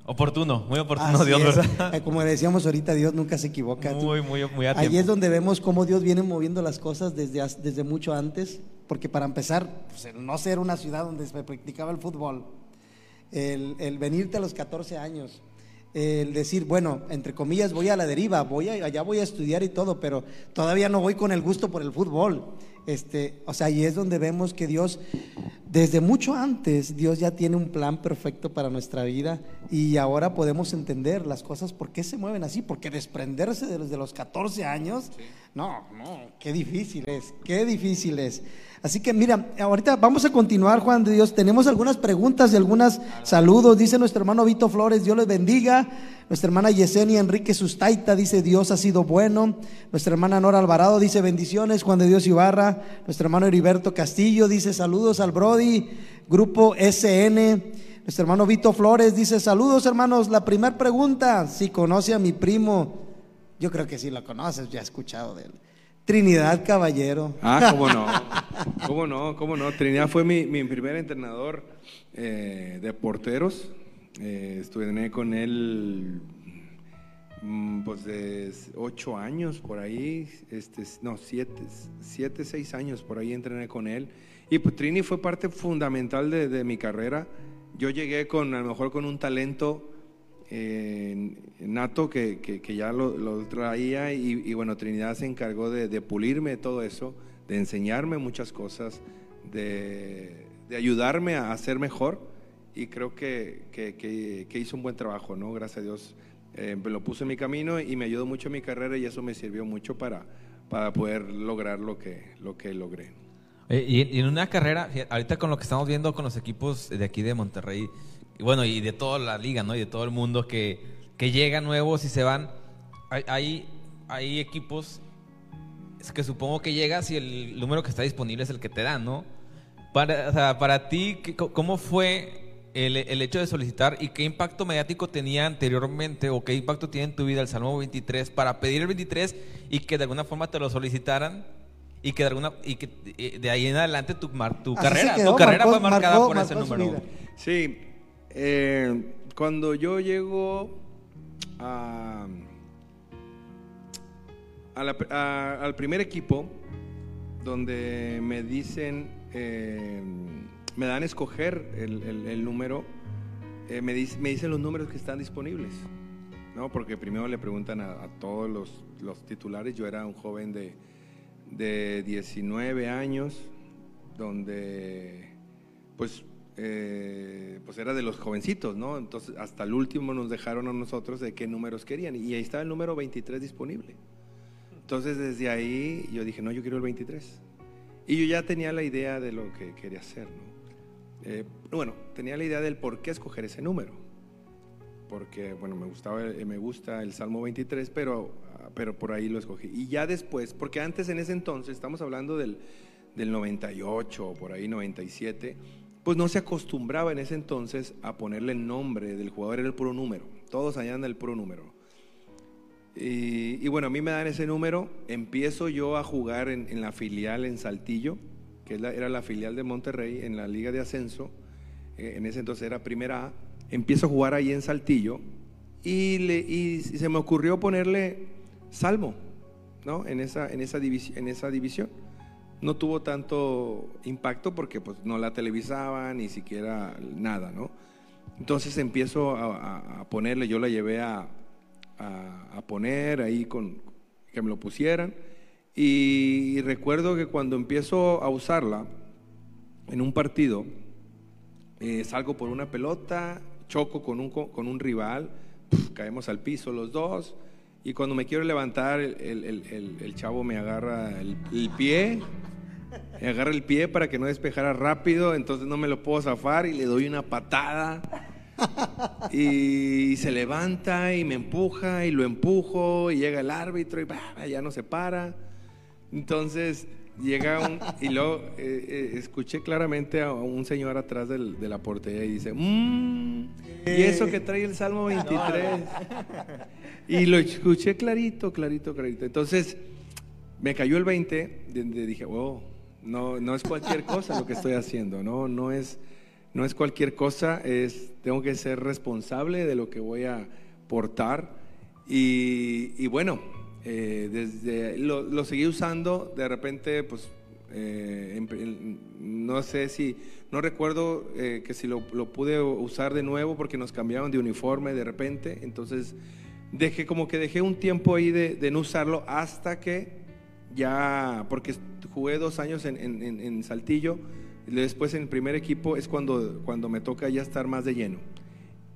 oportuno, muy oportuno Así Dios, es. ¿verdad? Eh, Como decíamos ahorita, Dios nunca se equivoca. Muy, muy, muy a Ahí es donde vemos cómo Dios viene moviendo las cosas desde, desde mucho antes, porque para empezar, pues, el no ser una ciudad donde se practicaba el fútbol, el, el venirte a los 14 años, el decir, bueno, entre comillas, voy a la deriva, voy a, allá voy a estudiar y todo, pero todavía no voy con el gusto por el fútbol. Este, o sea, ahí es donde vemos que Dios, desde mucho antes, Dios ya tiene un plan perfecto para nuestra vida y ahora podemos entender las cosas, por qué se mueven así, porque desprenderse de los, de los 14 años, no, no, qué difícil es, qué difícil es. Así que mira, ahorita vamos a continuar, Juan de Dios. Tenemos algunas preguntas y algunos saludos. Dice nuestro hermano Vito Flores, Dios les bendiga. Nuestra hermana Yesenia Enrique Sustaita dice, Dios ha sido bueno. Nuestra hermana Nora Alvarado dice, bendiciones. Juan de Dios Ibarra. Nuestro hermano Heriberto Castillo dice, saludos al Brody. Grupo SN. Nuestro hermano Vito Flores dice, saludos hermanos. La primera pregunta, si conoce a mi primo. Yo creo que sí lo conoces, ya he escuchado de él. Trinidad Caballero. Ah, cómo no. ¿Cómo no? ¿Cómo no? Trinidad fue mi, mi primer entrenador eh, de porteros. Eh, estuve con él mm, pues de ocho años por ahí, este, no, siete, siete, seis años por ahí entrené con él. Y pues Trini fue parte fundamental de, de mi carrera. Yo llegué con, a lo mejor con un talento eh, nato que, que- ya lo, traía y, bueno, Trinidad se encargó de, pulirme todo eso, de enseñarme muchas cosas, de, ayudarme a ser mejor y creo que, que, hizo un buen trabajo, ¿no? Gracias a Dios eh, lo puso en mi camino y me ayudó mucho en mi carrera y eso me sirvió mucho para, para poder lograr lo que, lo que logré. Y, en una carrera, ahorita con lo que estamos viendo con los equipos de aquí de Monterrey, y bueno, y de toda la liga, ¿no? Y de todo el mundo que, que llegan nuevos y se van, hay, hay, hay equipos es que supongo que llegas y el número que está disponible es el que te dan, ¿no? Para, o sea, para ti, ¿qué- ¿cómo fue el, el hecho de solicitar y qué impacto mediático tenía anteriormente o qué impacto tiene en tu vida el Salmo 23 para pedir el 23 y que de alguna forma te lo solicitaran y que de alguna y que eh, de ahí en adelante tu, mar- tu carrera, quedó, tu carrera marcó- fue marcada marcó- por ese marcó número. Sí, eh, cuando yo llego a, la- al primer equipo, donde me dicen, eh, me dan a escoger el, número, eh, me, dic- me dicen los números que están disponibles, ¿no? Porque primero le preguntan a, a todos los, los titulares, yo era un joven de, de 19 años, donde pues, eh, pues era de los jovencitos, ¿no? Entonces hasta el último nos dejaron a nosotros de qué números querían y ahí estaba el número 23 disponible. Entonces desde ahí yo dije, no, yo quiero el 23. Y yo ya tenía la idea de lo que quería hacer, ¿no? Eh, bueno, tenía la idea del por qué escoger ese número. Porque, bueno, me, gustaba, eh, me gusta el Salmo 23, pero, ah, pero por ahí lo escogí. Y ya después, porque antes en ese entonces, estamos hablando del, del 98 o por ahí 97, pues no se acostumbraba en ese entonces a ponerle el nombre del jugador, era el puro número. Todos allá andan el puro número. Y, bueno, a mí me dan ese número, empiezo yo a jugar en, la filial en Saltillo, que era la filial de Monterrey en la Liga de Ascenso, eh, en ese entonces era Primera A, empiezo a jugar ahí en Saltillo y, se me ocurrió ponerle Salmo, ¿no? En esa, en esa, en esa división. No tuvo tanto impacto porque pues no la televisaban, ni siquiera nada, ¿no? Entonces empiezo a, ponerle, yo la llevé a, a- poner ahí con que me lo pusieran. Y, recuerdo que cuando empiezo a usarla en un partido, eh, salgo por una pelota, choco con un, co- con un rival, caemos al piso los dos. Y cuando me quiero levantar, el, el- el- chavo me agarra el, pie, me agarra el pie para que no despejara rápido, entonces no me lo puedo zafar y le doy una patada. Y se levanta y me empuja y lo empujo y llega el árbitro y ya no se para. Entonces llega un... Y luego eh, eh, escuché claramente a un señor atrás de la portería y dice, "Mm, ¿y eso que trae el Salmo 23? Y lo escuché clarito, clarito, clarito. Entonces me cayó el 20, donde dije, oh, no, no es cualquier cosa lo que estoy haciendo, no, no es, no es cualquier cosa, es, tengo que ser responsable de lo que voy a portar. Y, bueno, eh, desde lo, lo seguí usando, de repente, pues, eh, no sé si, no recuerdo eh, que si lo, lo pude usar de nuevo porque nos cambiaron de uniforme de repente, entonces dejé como que dejé un tiempo ahí de, no usarlo hasta que ya, porque jugué dos años en, en- en- Saltillo, después en el primer equipo es cuando, cuando me toca ya estar más de lleno.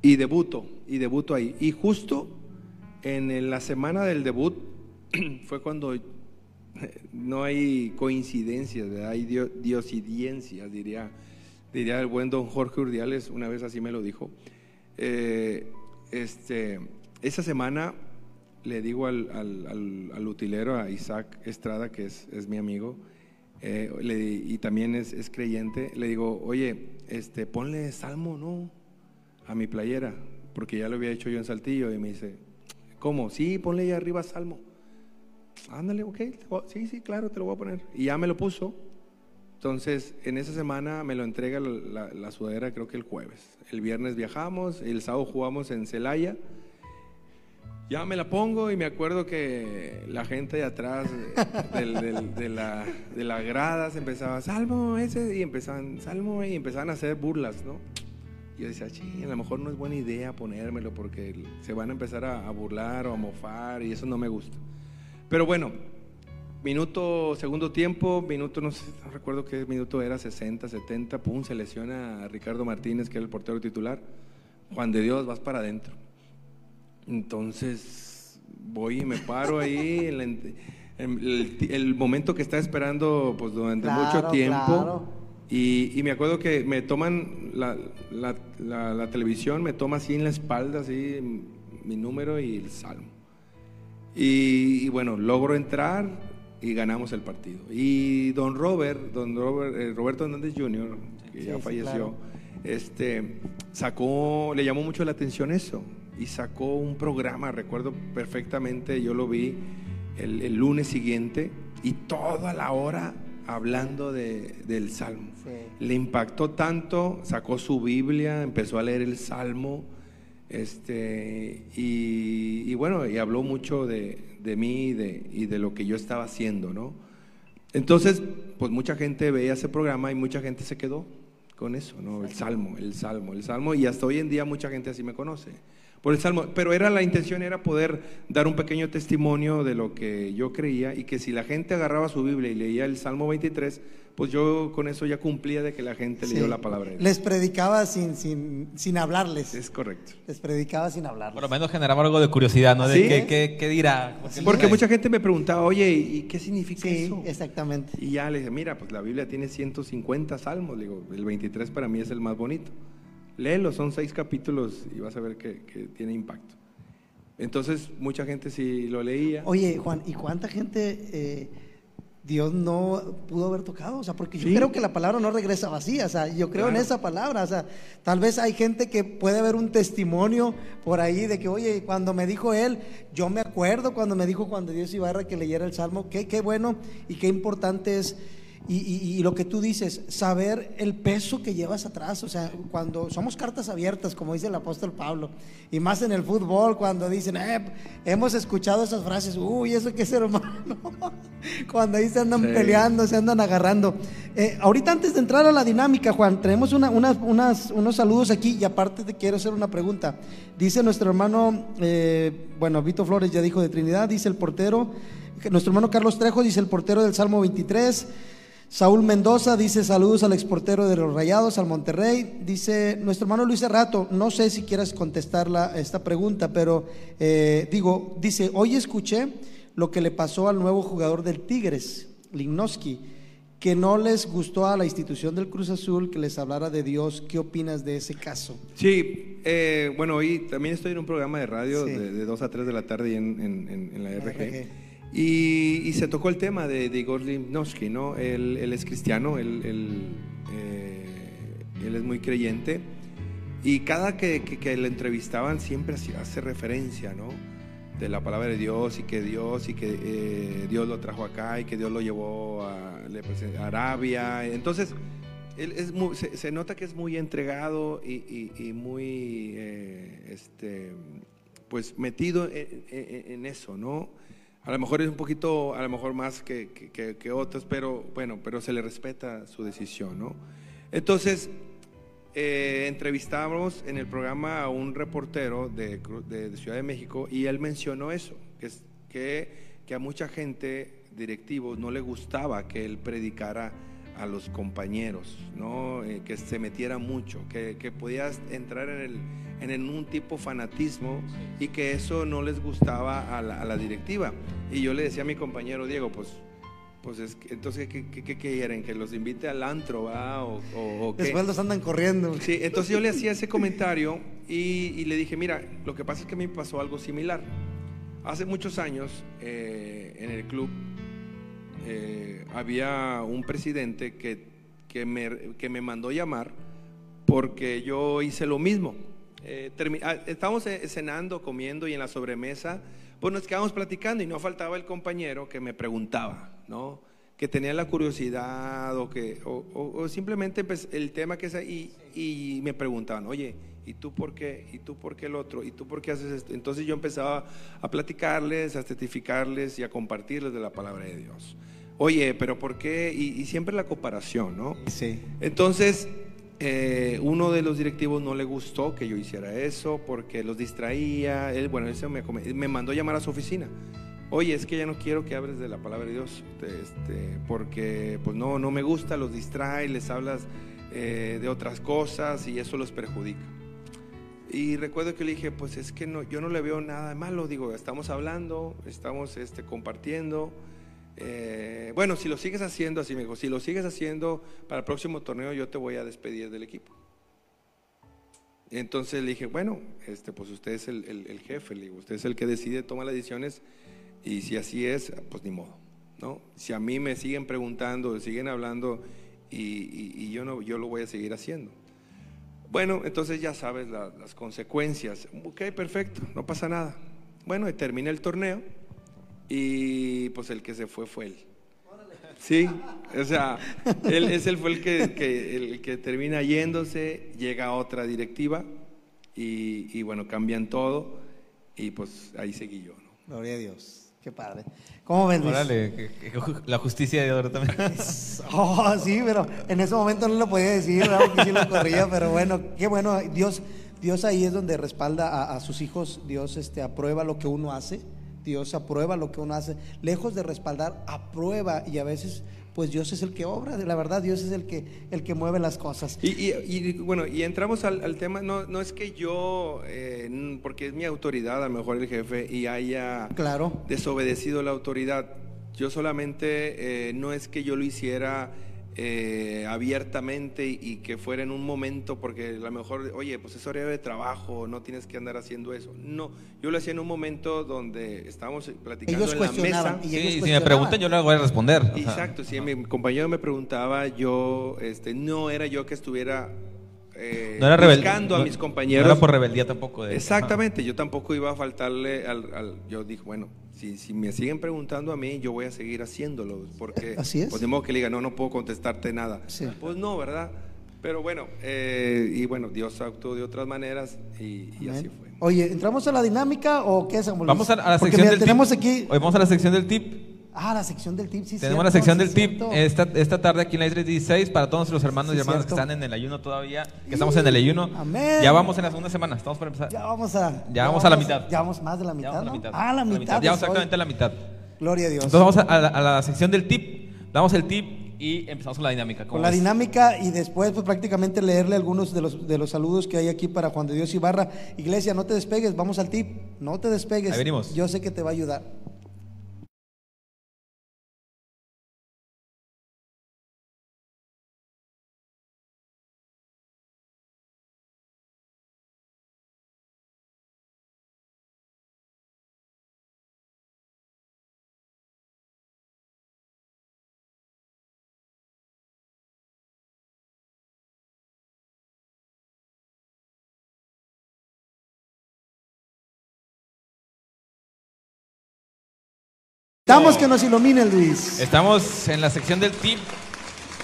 Y debuto, y debuto ahí. Y justo en la semana del debut fue cuando no hay coincidencias, hay dio- diosidencias, diría, diría el buen don Jorge Urdiales, una vez así me lo dijo. Eh, este, esa semana le digo al, al- al- al utilero, a Isaac Estrada, que es, es mi amigo, eh, y también es, es creyente, le digo, oye, este, ponle salmo, ¿no? A mi playera, porque ya lo había hecho yo en Saltillo, y me dice, ¿cómo? Sí, ponle ahí arriba salmo. Ándale, ok, sí, sí, claro, te lo voy a poner. Y ya me lo puso. Entonces, en esa semana me lo entrega la, la- la sudadera, creo que el jueves. El viernes viajamos, el sábado jugamos en Celaya. Ya me la pongo y me acuerdo que la gente de atrás del- del- de, la, de la grada se empezaba, Salmo, ese, y empezaban, Salmo, y empezaban a hacer burlas, ¿no? Y yo decía, sí, a lo mejor no es buena idea ponérmelo porque se van a empezar a, a burlar o a mofar y eso no me gusta. Pero bueno, minuto, segundo tiempo, minuto, no sé, no recuerdo qué minuto era, 60, 70, pum, se lesiona a Ricardo Martínez, que era el portero titular. Juan de Dios, vas para adentro. Entonces voy y me paro ahí, en la en- el, el momento que estaba esperando pues durante Claro, mucho tiempo. claro. Y, y me acuerdo que me toman la, la- la- la televisión, me toma así en la espalda, así mi número y el salmo. Y, y bueno, logro entrar y ganamos el partido. Y don Robert, don Robert, eh, Roberto Hernández Jr., que Sí, ya sí, falleció, claro. este, sacó, le llamó mucho la atención eso. Y sacó un programa, recuerdo perfectamente, yo lo vi el, el lunes siguiente, y toda la hora hablando de- del Salmo. Sí. Le impactó tanto, sacó su Biblia, empezó a leer el Salmo, este, y, y bueno, y habló mucho de, de mí y de, y de lo que yo estaba haciendo, ¿no? Entonces, pues mucha gente veía ese programa y mucha gente se quedó con eso, ¿no? El Salmo, el Salmo, el Salmo, y hasta hoy en día mucha gente así me conoce por el Salmo. Pero era la intención era poder dar un pequeño testimonio de lo que yo creía y que si la gente agarraba su Biblia y leía el Salmo 23, pues yo con eso ya cumplía de que la gente Sí. leyó la palabra de Dios. Les predicaba sin, sin, sin hablarles. Es correcto. Les predicaba sin Por hablarles. lo menos generaba algo de curiosidad, ¿no? De ¿Sí? qué, qué- qué dirá. Porque mucha gente me preguntaba, oye, ¿y qué significa Sí, eso? exactamente. Y ya le dije, mira, pues la Biblia tiene 150 salmos. Le digo, el 23 para mí es el más bonito. Léelo, son seis capítulos y vas a ver que, que tiene impacto. Entonces, mucha gente sí lo leía. Oye, Juan, ¿y cuánta gente eh, Dios no pudo haber tocado? O sea, porque yo Sí. creo que la palabra no regresa vacía. O sea, yo creo en Claro. esa palabra. O sea, tal vez hay gente que puede haber un testimonio por ahí de que, oye, cuando me dijo él, yo me acuerdo cuando me dijo Juan de Dios Ibarra que leyera el Salmo, qué, qué bueno y qué importante es. Y, y- y lo que tú dices, saber el peso que llevas atrás, o sea, cuando somos cartas abiertas, como dice el apóstol Pablo, y más en el fútbol, cuando dicen, eh, hemos escuchado esas frases, uy, eso que es hermano, cuando ahí se andan Sí. peleando, se andan agarrando. Eh, ahorita antes de entrar a la dinámica, Juan, tenemos una- unas- unas- unos saludos aquí y aparte te quiero hacer una pregunta. Dice nuestro hermano, eh, bueno, Vito Flores ya dijo de Trinidad, dice el portero, nuestro hermano Carlos Trejo dice el portero del Salmo 23. Saúl Mendoza dice saludos al exportero de los Rayados, al Monterrey. Dice nuestro hermano Luis Cerrato, no sé si quieras contestar la- esta pregunta, pero eh, digo, dice, hoy escuché lo que le pasó al nuevo jugador del Tigres, Lignoski, que no les gustó a la institución del Cruz Azul que les hablara de Dios. ¿Qué opinas de ese caso? Sí, eh, bueno, hoy también estoy en un programa de radio Sí. de, de 2 a 3 de la tarde en, en- en- en la La RG. RG. Y, se tocó el tema de, de Igor Limnowski, ¿no? Él, él es cristiano, él, eh, él es muy creyente. Y cada que, que, que le entrevistaban siempre hace referencia, ¿no? De la palabra de Dios y que Dios y que eh, Dios lo trajo acá y que Dios lo llevó a, Arabia. Entonces, él es se, nota que es muy entregado y, y- muy, eh, este, pues metido en eso, ¿no? A lo mejor es un poquito, a lo mejor más que, que- que- otros, pero bueno, pero se le respeta su decisión, ¿no? Entonces, eh, entrevistamos en el programa a un reportero de- de Ciudad de México y él mencionó eso, que, es- que, que a mucha gente, directivos, no le gustaba que él predicara a los compañeros, ¿no? Eh, que se metiera mucho, que, que podías entrar en, el, en un tipo fanatismo y que eso no les gustaba a la, a la directiva. Y yo le decía a mi compañero Diego, pues, pues es que, entonces, ¿qué, qué, qué quieren? ¿Que los invite al antro, va? ¿O, o- o qué? Después los andan corriendo. Sí, entonces yo le hacía ese comentario y, y le dije, mira, lo que pasa es que a mí me pasó algo similar. Hace muchos años eh, en el club eh, había un presidente que, que, me, que me mandó llamar porque yo hice lo mismo. Eh, ah, estábamos eh, cenando, comiendo y en la sobremesa, pues nos quedábamos platicando y no faltaba el compañero que me preguntaba, ¿no? Que tenía la curiosidad o que o, o- o simplemente pues, el tema que es ahí y me preguntaban, oye, ¿y tú por qué? ¿Y tú por qué el otro? ¿Y tú por qué haces esto? Entonces yo empezaba a platicarles, a testificarles y a compartirles de la palabra de Dios. Oye, pero ¿por qué? Y, y siempre la comparación, ¿no? Sí. Entonces, eh, uno de los directivos no le gustó que yo hiciera eso porque los distraía. Él, bueno, él se me, me mandó llamar a su oficina. oye, es que ya no quiero que hables de la palabra de Dios, este, porque pues no, no me gusta, los distrae, les hablas eh, de otras cosas y eso los perjudica. Y recuerdo que le dije, pues es que no, yo no le veo nada de malo, digo, estamos hablando, estamos este, compartiendo. Eh, bueno, si lo sigues haciendo, así me dijo, si lo sigues haciendo para el próximo torneo yo te voy a despedir del equipo. Entonces le dije, bueno, este, pues usted es el, jefe, usted es el que decide, toma las decisiones y si así es, pues ni modo, ¿no? Si a mí me siguen preguntando, siguen hablando y, yo, no, yo lo voy a seguir haciendo. Bueno, entonces ya sabes la- las consecuencias. Ok, perfecto, no pasa nada. Bueno, y termina el torneo y pues el que se fue fue él. Sí, o sea, él es el fue el que, que- el que termina yéndose, llega otra directiva y, y, bueno, cambian todo y pues ahí seguí yo, ¿no? Gloria a Dios. Qué padre. ¿Cómo ves? Órale, la justicia de Dios también. Oh, sí, pero en ese momento no lo podía decir, ¿verdad? porque sí lo corría, pero bueno, qué bueno, Dios, Dios ahí es donde respalda a, a sus hijos, Dios este, aprueba lo que uno hace, Dios aprueba lo que uno hace, lejos de respaldar, aprueba y a veces pues Dios es el que obra, la verdad Dios es el que, el que mueve las cosas. Y, y- y, bueno, y entramos al, al tema, no, no es que yo, eh, porque es mi autoridad, a lo mejor el jefe, y haya Claro. desobedecido la autoridad. Yo solamente, eh, no es que yo lo hiciera eh, abiertamente y, que fuera en un momento, porque a lo mejor, oye, pues es horario de trabajo, no tienes que andar haciendo eso. No, yo lo hacía en un momento donde estábamos platicando Ellos en la mesa. y Sí, si me preguntan, yo le voy a responder. o sea. Exacto, si mi compañero me preguntaba, yo, este, no era yo que estuviera eh, No era buscando a no- mis compañeros. No era por rebeldía tampoco. De, Exactamente, yo tampoco iba a faltarle al, al- yo dije, bueno, si, si me siguen preguntando a mí, yo voy a seguir haciéndolo, porque Así es. pues de modo que le diga, no, no puedo contestarte nada. Sí. Pues no, ¿verdad? Pero bueno, eh, y bueno, Dios actuó de otras maneras y, y así fue. Oye, ¿entramos a la dinámica o qué, Samuel? Vamos a, a la sección mira, del tenemos tip. aquí... Hoy vamos a la sección del tip. Ah, la sección del tip, sí. Tenemos cierto, la sección sí, del tip cierto. esta, esta tarde aquí en la 316 para todos los hermanos Sí, y hermanas que están en el ayuno todavía, que estamos en el ayuno. Amén. Ya vamos en la segunda semana, estamos por empezar. Ya vamos a... Ya vamos a la mitad. Ya vamos más de la Ya mitad, vamos a la ¿no? mitad. Ah, la mitad. Ya vamos exactamente a la mitad. Gloria a Dios. Entonces vamos a, a la, a la sección del tip, damos el tip y empezamos con la dinámica. ¿cómo Con la ves? dinámica y después pues prácticamente leerle algunos de los, de los saludos que hay aquí para Juan de Dios Ibarra. Iglesia, no te despegues, vamos al tip, no te despegues. Ahí venimos. Yo sé que te va a ayudar. Damos que nos ilumine Luis. Estamos en la sección del tip.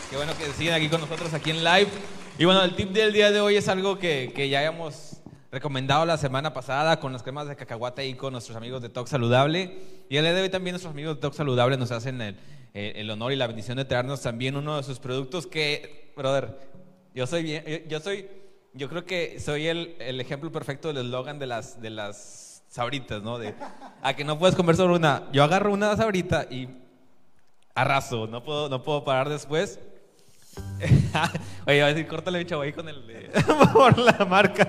Qué bueno que siguen aquí con nosotros, aquí en live. Y bueno, el tip del día de hoy es algo que, que ya habíamos recomendado la semana pasada con las cremas de cacahuate y con nuestros amigos de Talk Saludable. Y el día de hoy también nuestros amigos de Talk Saludable nos hacen el, el honor y la bendición de traernos también uno de sus productos que, brother, yo soy bien, yo, yo soy, yo creo que soy el, el ejemplo perfecto del eslogan de las, de las sabritas, ¿no? De, a que no puedes comer sobre una. Yo agarro una sabrita y arraso, no puedo, no puedo parar después. Oye, va a decir, córtale chavo ahí con el de- por la marca.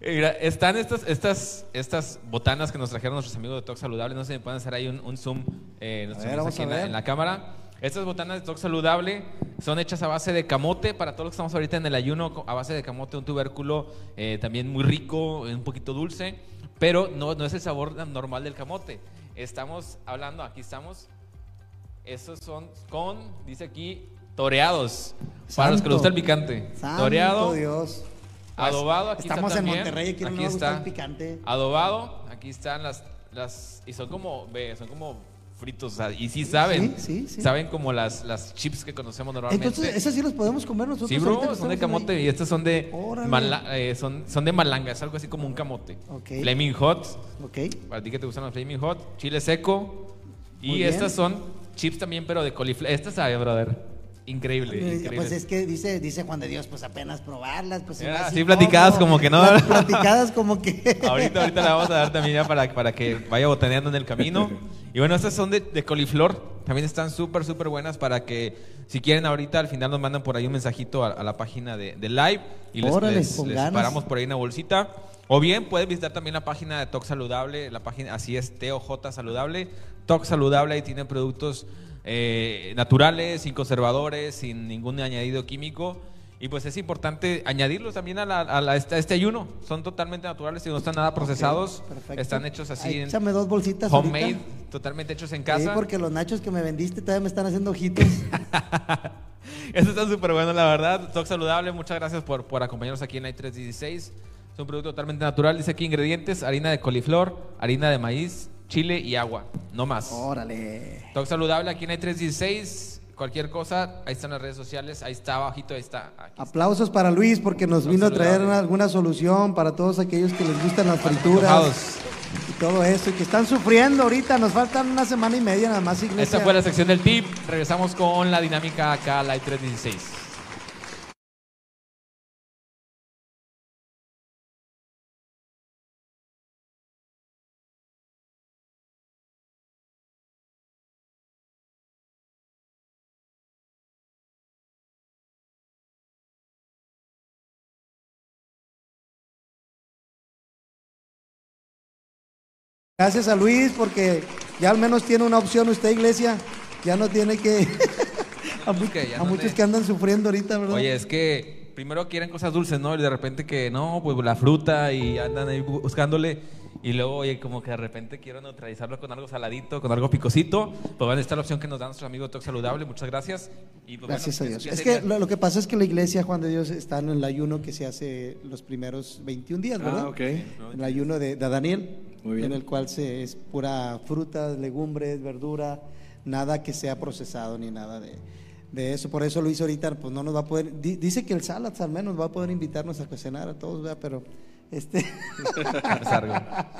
Mira, están estas, estas, estas botanas que nos trajeron nuestros amigos de Talk Saludable. No sé si me pueden hacer ahí un, un zoom eh, nuestros ver, amigos vamos aquí a en la, ver. en la cámara. Estas botanas de Talk Saludable son hechas a base de camote. Para todos los que estamos ahorita en el ayuno, a base de camote, un tubérculo eh, también muy rico, un poquito dulce. Pero no, no es el sabor normal del camote. Estamos hablando, aquí estamos. Estos son con, dice aquí, toreados. Para los que les gusta el picante. Santo Toreado. Dios. Adobado, aquí Estamos está en también. Monterrey, aquí no gusta el picante. Adobado, aquí están las, las y son como, ve, son como fritos, y sí saben, sí, sí. saben como las, las chips que conocemos normalmente. Entonces, esas sí las podemos comer nosotros. sí, bro, son de camote ahí. y estos son de, mala- eh, son, son de malanga, es algo así como un camote. Flaming Hot, Ok. para ti que te gustan los Flaming Hot, chile seco. Muy Y bien. estas son chips también, pero de coliflor. Esta sabe, brother. increíble. increíble. Pues es que dice, dice Juan de Dios, pues apenas probarlas, pues Ah, más sí, platicadas como que no. Plat- Platicadas como que. Ahorita, ahorita la vamos a dar también ya para, para que vaya botaneando en el camino. Y bueno, estas son de, de coliflor. También están súper, súper buenas para que, si quieren, ahorita al final nos mandan por ahí un mensajito a, a la página de, de live y les, Órale, les- les paramos por ahí una bolsita. O bien pueden visitar también la página de Tox Saludable, la página, así es, TOJ Saludable. Tox Saludable ahí tiene productos eh, naturales, sin conservadores, sin ningún añadido químico. Y pues es importante añadirlos también a, la- a la- a este, este ayuno. Son totalmente naturales y no están nada procesados. perfecto. Están hechos así Ay, en échame dos bolsitas homemade, ahorita. totalmente hechos en Sí, casa. porque los nachos que me vendiste todavía me están haciendo ojitos. Eso está súper bueno, la verdad. Tox Saludable, muchas gracias por, por acompañarnos aquí en i 316. Es un producto totalmente natural. Dice aquí ingredientes, harina de coliflor, harina de maíz, chile y agua. No más. Órale. Tox Saludable aquí en i 316. Cualquier cosa, ahí están las redes sociales. Ahí está abajito, ahí está. Aquí está. Aplausos para Luis porque nos vino a traer alguna solución para todos aquellos que les gustan las frituras y todo eso y que están sufriendo ahorita. Nos faltan una semana y media nada más, iglesia. Esta fue la sección del tip. Regresamos con la dinámica acá, Live 316. Gracias a Luis porque ya al menos tiene una opción usted, iglesia. Ya no tiene que... a, mu- ya a no muchos le- que andan sufriendo ahorita, ¿verdad? Oye, es que primero quieren cosas dulces, ¿no? Y de repente que no, pues la fruta y andan ahí bu- buscándole. Y luego, oye, como que de repente quiero neutralizarlo con algo saladito, con algo picosito. Pues bueno, esta es la opción que nos da nuestro amigo Tox Saludable. Muchas gracias. Y, pues, Gracias bueno, a Dios. Es que lo, lo que pasa es que la iglesia, Juan de Dios, está en el ayuno que se hace los primeros 21 días, ¿verdad? Ah, ok. El ayuno de, de Daniel, Muy bien. en el cual se es pura frutas, legumbres, verdura, nada que sea procesado ni nada de, de eso. Por eso lo hizo ahorita, pues no nos va a poder. di- dice que el Salas al menos va a poder invitarnos a cenar a todos, ¿verdad? Pero. Este,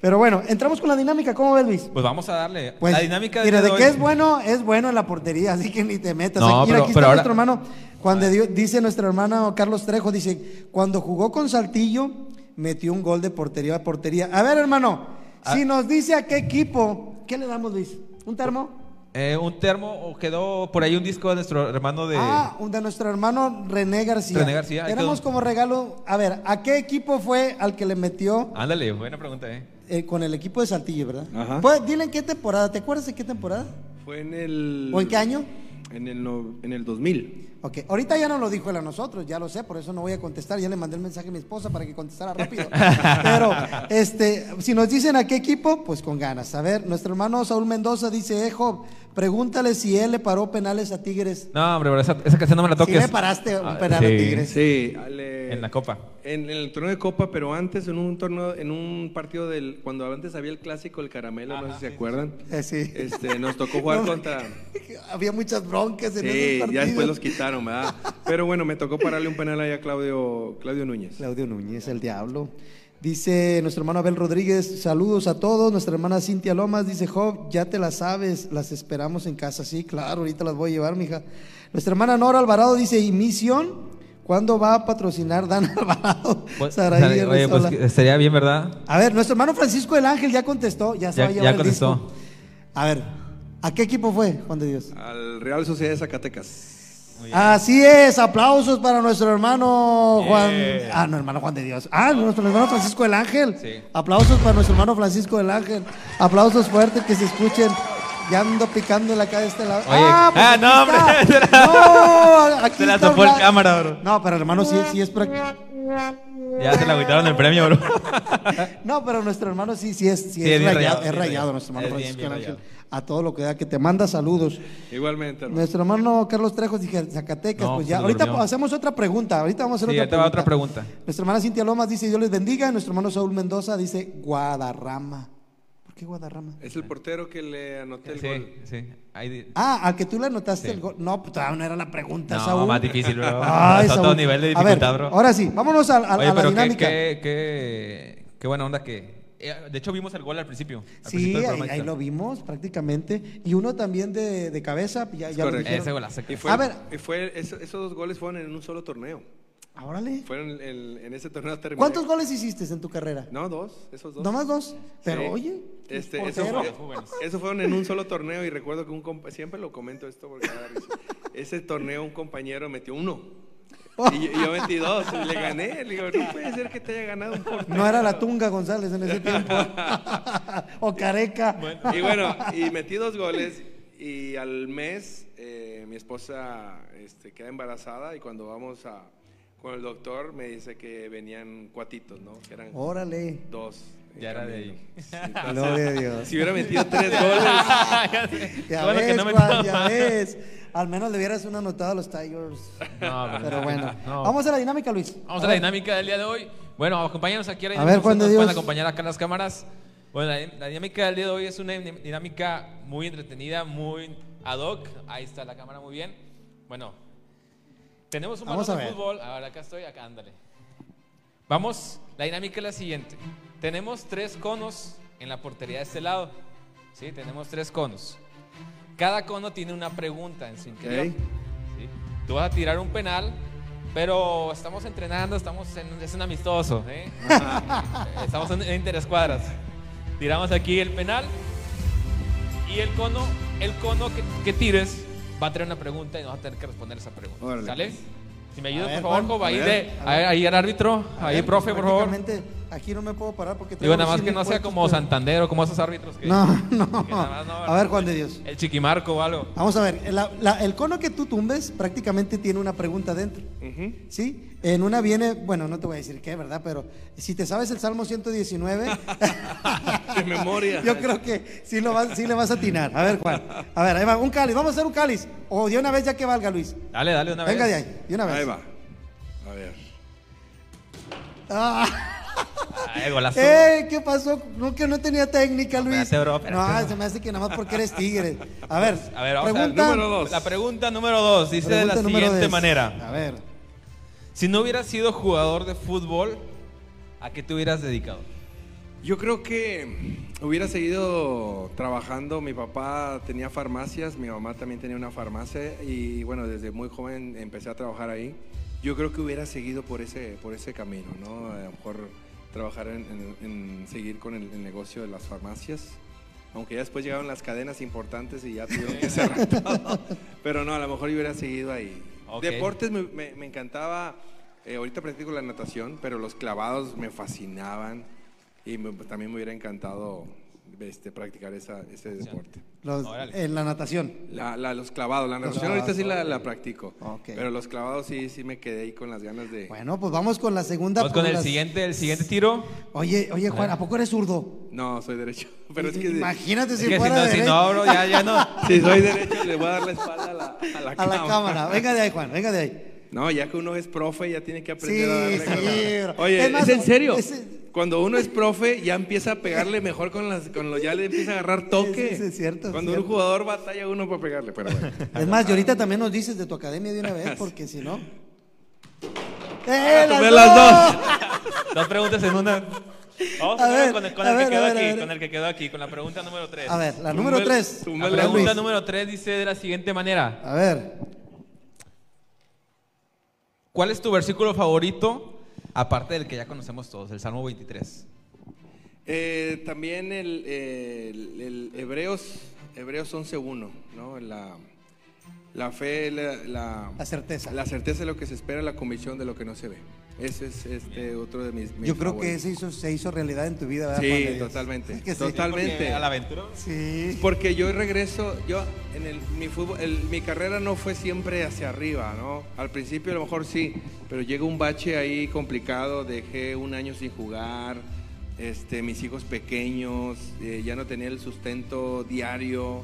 pero bueno, entramos con la dinámica. ¿Cómo ves, Luis? Pues vamos a darle. Pues, la dinámica mira, de hoy- que es bueno, es bueno en la portería, así que ni te metas. No, aquí, mira, pero- aquí pero está ahora- nuestro hermano Juan de Dios, dice nuestro hermano Carlos Trejo, dice, cuando jugó con Saltillo, metió un gol de portería a portería. A ver, hermano, Ah. si nos dice a qué equipo, ¿qué le damos, Luis? ¿Un termo? Eh, un termo, o quedó por ahí un disco de nuestro hermano de. Ah, un de nuestro hermano René García. René García, Tenemos como regalo, a ver, ¿a qué equipo fue al que le metió Ándale, buena pregunta, ¿eh? eh, con el equipo de Saltillo, verdad? Ajá. Pues, dile en qué temporada, ¿te acuerdas de qué temporada? Fue en el... ¿O en qué año? En el, no- en el 2000. Ok, ahorita ya no lo dijo él a nosotros, ya lo sé, por eso no voy a contestar, ya le mandé el mensaje a mi esposa para que contestara rápido. Pero, este, si nos dicen a qué equipo, pues con ganas. A ver, nuestro hermano Saúl Mendoza dice, eh, Job, pregúntale si él le paró penales a Tigres. No, hombre, pero esa, esa canción no me la Si toques. le paraste un Ah, penal a sí. Tigres. Sí, ale- En la copa. En, en el torneo de Copa, pero antes en un torneo, en un partido del, cuando antes había el clásico, el caramelo, no sé si se acuerdan. Eh, sí. Este, nos tocó jugar No, contra. Había muchas broncas en Sí, esos partidos. ya después los quitaron, ¿verdad? Pero bueno, me tocó pararle un penal ahí a Claudio, Claudio Núñez. Claudio Núñez, el diablo. Dice nuestro hermano Abel Rodríguez, saludos a todos. Nuestra hermana Cintia Lomas dice, Job, ya te las sabes, las esperamos en casa. Sí, claro, ahorita las voy a llevar, mija. Nuestra hermana Nora Alvarado dice, ¿y misión? ¿Cuándo va a patrocinar Dan Alvarado? Pues, Saraí oye, pues estaría bien, ¿verdad? A ver, nuestro hermano Francisco del Ángel ya contestó, ya se Ya- va a ya llevar el contestó. disco. A ver, ¿a qué equipo fue, Juan de Dios? Al Real Sociedad de Zacatecas. Así es, aplausos para nuestro hermano Juan. Yeah. Ah, no, hermano Juan de Dios. Ah, nuestro hermano Francisco del Ángel. Sí. Aplausos para nuestro hermano Francisco del Ángel. Aplausos fuertes que se escuchen. Ya ando picando la cara de este lado. Oye, ah, aquí no, hombre, está. la- No, aquí se la topó el cámara, bro. No, pero hermano, sí, sí es. pra- Ya se le agüitaron el premio, bro. No, pero nuestro hermano sí, sí es, sí Sí, es rayado, rayado, es rayado nuestro hermano Es bien, Francisco bien del Ángel. rayado. A todo lo que da, que te manda saludos. Igualmente, hermano. Nuestro hermano Carlos Trejos dije Zacatecas, No, pues ya. Ahorita durmió. hacemos otra pregunta. Ahorita vamos a hacer Sí, otra, pregunta. otra pregunta. Nuestra hermana Cintia Lomas dice Dios les bendiga. Nuestro hermano Saúl Mendoza dice Guadarrama. ¿Por qué Guadarrama? Es el portero que le anoté el Sí, gol. sí. Ahí Ah, al que tú le anotaste Sí. el gol. No, pues todavía no era la pregunta, No, Saúl. más difícil, bro. Ay, Saúl. nivel de A ver, dificultad, bro. Ahora sí, vámonos a, a- Oye, a la pero dinámica. qué, qué, qué buena onda que, de hecho vimos el gol al principio. al Sí, principio del ahí, programa, ahí lo vimos prácticamente. Y uno también de, de cabeza, ya, ya lo. Ese golazo. Y fue, A ver. y fue eso- esos dos goles fueron en un solo torneo. Órale. Fueron el- en ese torneo terminé. ¿Cuántos goles hiciste en tu carrera? No, dos, esos dos. Nomás dos. Pero Sí. oye, Este, eso, fue- eso fueron en un solo torneo y recuerdo que un siempre lo comento esto porque ese torneo un compañero metió uno y, yo- y yo metí dos y le gané. Le digo, no puede ser que te haya ganado un portero. no era la Tunga González en ese tiempo. o Careca. Y bueno, y metí dos goles y al mes eh, mi esposa este, queda embarazada y cuando vamos a, con el doctor me dice que venían cuatitos, ¿no? Que eran Órale. dos. Ya era de ahí. Gloria a Dios. Si hubiera metido tres goles, Ya Bueno, que ves, no me Juan, ya ves. Al menos le hubieras una anotada a los Tigers. No, Pero bueno. no. Vamos a la dinámica, Luis. Vamos a la dinámica del día de hoy. Bueno, acompáñanos aquí a la A ver, Juan de Dios. pueden acompañar acá en las cámaras. Bueno, la, la dinámica del día de hoy es una dinámica muy entretenida, muy ad hoc. Ahí está la cámara muy bien. Bueno, tenemos un Vamos balón a de ver. fútbol. Ahora acá estoy, acá ándale. Vamos, la dinámica es la siguiente. Tenemos tres conos en la portería de este lado. Sí, tenemos tres conos. Cada cono tiene una pregunta en su interior. Ok. ¿sí? Tú vas a tirar un penal, pero estamos entrenando, estamos en, es un amistoso. ¿eh? estamos en, en interescuadras. Tiramos aquí el penal y el cono, el cono que, que tires va a tener una pregunta y nos va a tener que responder esa pregunta. Órale. ¿Sale? Si me A ayudas, por favor. Job, ahí, A de, ver. ahí, ahí el árbitro, A ahí, ver, profe, pues, por favor. Aquí no me puedo parar porque Digo, nada más que no sea como pero- Santander o como esos árbitros que. No, no. que nada más no- A ver, Juan de Dios. El chiquimarco o algo. Vamos a ver, la- la- el cono que tú tumbes prácticamente tiene una pregunta dentro. ¿Sí? En una viene, bueno, no te voy a decir qué, ¿verdad? Pero si te sabes el Salmo 119, de memoria. yo creo que sí, lo vas, sí le vas a atinar. A ver, Juan. A ver, ahí va, un cáliz. Vamos a hacer un cáliz. O de una vez ya que valga, Luis. Dale, dale una vez. Venga de ahí, de una vez. Ahí va. A ver. Ah, Ay, golazo. ¡Ey! ¿Qué pasó? No, que no tenía técnica, Luis. espérate, bro, espérate. No, se me hace que nada más porque eres tigre. A ver, A ver, vamos a ver, pregunta, número dos. La pregunta número dos dice de pregunta la número siguiente diez. manera. A ver. Si no hubieras sido jugador de fútbol, ¿a qué te hubieras dedicado? Yo creo que hubiera seguido trabajando. Mi papá tenía farmacias, mi mamá también tenía una farmacia y bueno, desde muy joven empecé a trabajar ahí. Yo creo que hubiera seguido por ese, por ese camino, ¿no? A lo mejor trabajar en, en- en seguir con el, el negocio de las farmacias. Aunque ya después llegaron las cadenas importantes y ya tuvieron que cerrar todo. Pero no, a lo mejor yo hubiera seguido ahí. Deportes me, me- me encantaba. eh, ahorita practico la natación, pero los clavados me fascinaban. Y me- también me hubiera encantado este, practicar esa, ese deporte. Los- en la natación. La- la- los clavados, la natación clavados, ahorita sí la, la practico. Pero los clavados sí, sí me quedé ahí con las ganas de... Bueno, pues vamos con la segunda. Vamos con el las- siguiente, el siguiente tiro. Oye, oye, Juan, ¿a poco eres zurdo? No, soy derecho. Pero es que Imagínate si Es que si no, si derecho. no, bro, ya, ya no. si soy derecho le voy a dar la espalda a la, a la, A la cámara. Venga de ahí, Juan, venga de ahí. No, ya que uno es profe ya tiene que Sí, aprender a darle sí. Oye, Es ¿es, más, en serio? Cuando uno es profe ya empieza a pegarle mejor con las con los ya le empieza a agarrar toque. Sí, sí, es cierto, Cuando un jugador batalla uno para pegarle, pero bueno. Es más, y ahorita también nos dices de tu academia de una vez, porque si no. a ¡Eh, las las dos! Dos preguntas en una. Vamos A a ver, con el, con a el ver, que quedó a ver, a aquí, con el que quedó aquí, con la pregunta número 3. A ver, la número Túmbale- tres. túmbale La la pregunta Luis. número 3 dice de la siguiente manera. A ver, ¿Cuál es tu versículo favorito, aparte del que ya conocemos todos, el Salmo 23? Eh, también el, eh, el- el Hebreos, Hebreos 11.1, ¿no? La, la fe, la, la, la certeza. la certeza de lo que se espera, la convicción de lo que no se ve. Ese es este otro de mis, mis Yo creo que ese hizo, se hizo realidad en tu vida, ¿verdad, Sí, totalmente. Es que sí. Totalmente. ¿A la aventura? Sí. Porque yo regreso, yo en el, mi fútbol, el- mi carrera no fue siempre hacia arriba, ¿no? Al principio a lo mejor sí, pero llega un bache ahí complicado, dejé un año sin jugar, este, mis hijos pequeños, eh, ya no tenía el sustento diario,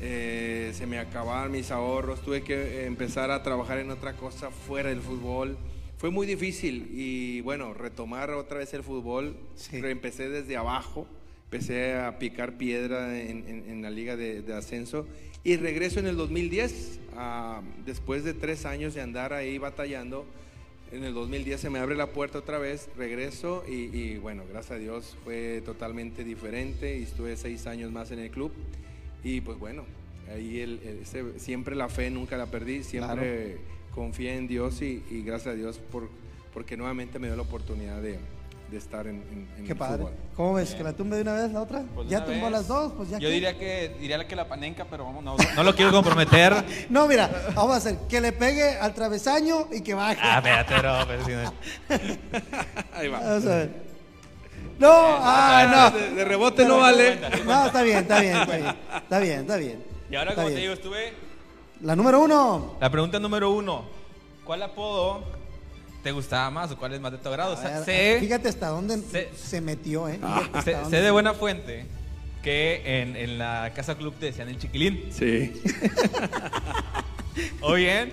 eh, se me acababan mis ahorros, tuve que empezar a trabajar en otra cosa fuera del fútbol. Fue muy difícil y bueno, retomar otra vez el fútbol, Sí. empecé desde abajo, empecé a picar piedra en, en- en la liga de, de ascenso y regreso en el 2010, ah, después de tres años de andar ahí batallando, en el 2010 se me abre la puerta otra vez, regreso y, y bueno, gracias a Dios fue totalmente diferente y estuve seis años más en el club. Y pues bueno, ahí el- el- ese- siempre la fe nunca la perdí, siempre confié en Dios y, y gracias a Dios por, porque nuevamente me dio la oportunidad de, de estar en, en- en Qué el padre. fútbol. ¿Cómo ves? ¿Que la tumbe de una vez la otra? Pues ya tumbó vez. las dos, pues ya Yo que- diría que diría que la panenca, pero vamos, no, no lo quiero comprometer. No, mira, vamos a hacer que le pegue al travesaño y que baje. ah, espérate, pero, pero si no- Ahí va. Vamos a ver. No, ah, De, de rebote no vale. no. No, está bien, está bien, está bien. Está bien, está bien. Y ahora, Está como te digo, estuve. La número uno. La pregunta número uno: ¿Cuál apodo te gustaba más o cuál es más de tu agrado? O sea, ver, sé, Fíjate hasta dónde sé- se metió, ¿eh? Hasta sé, de buena fuente que en, en la casa club te decían el chiquilín. Sí. O bien,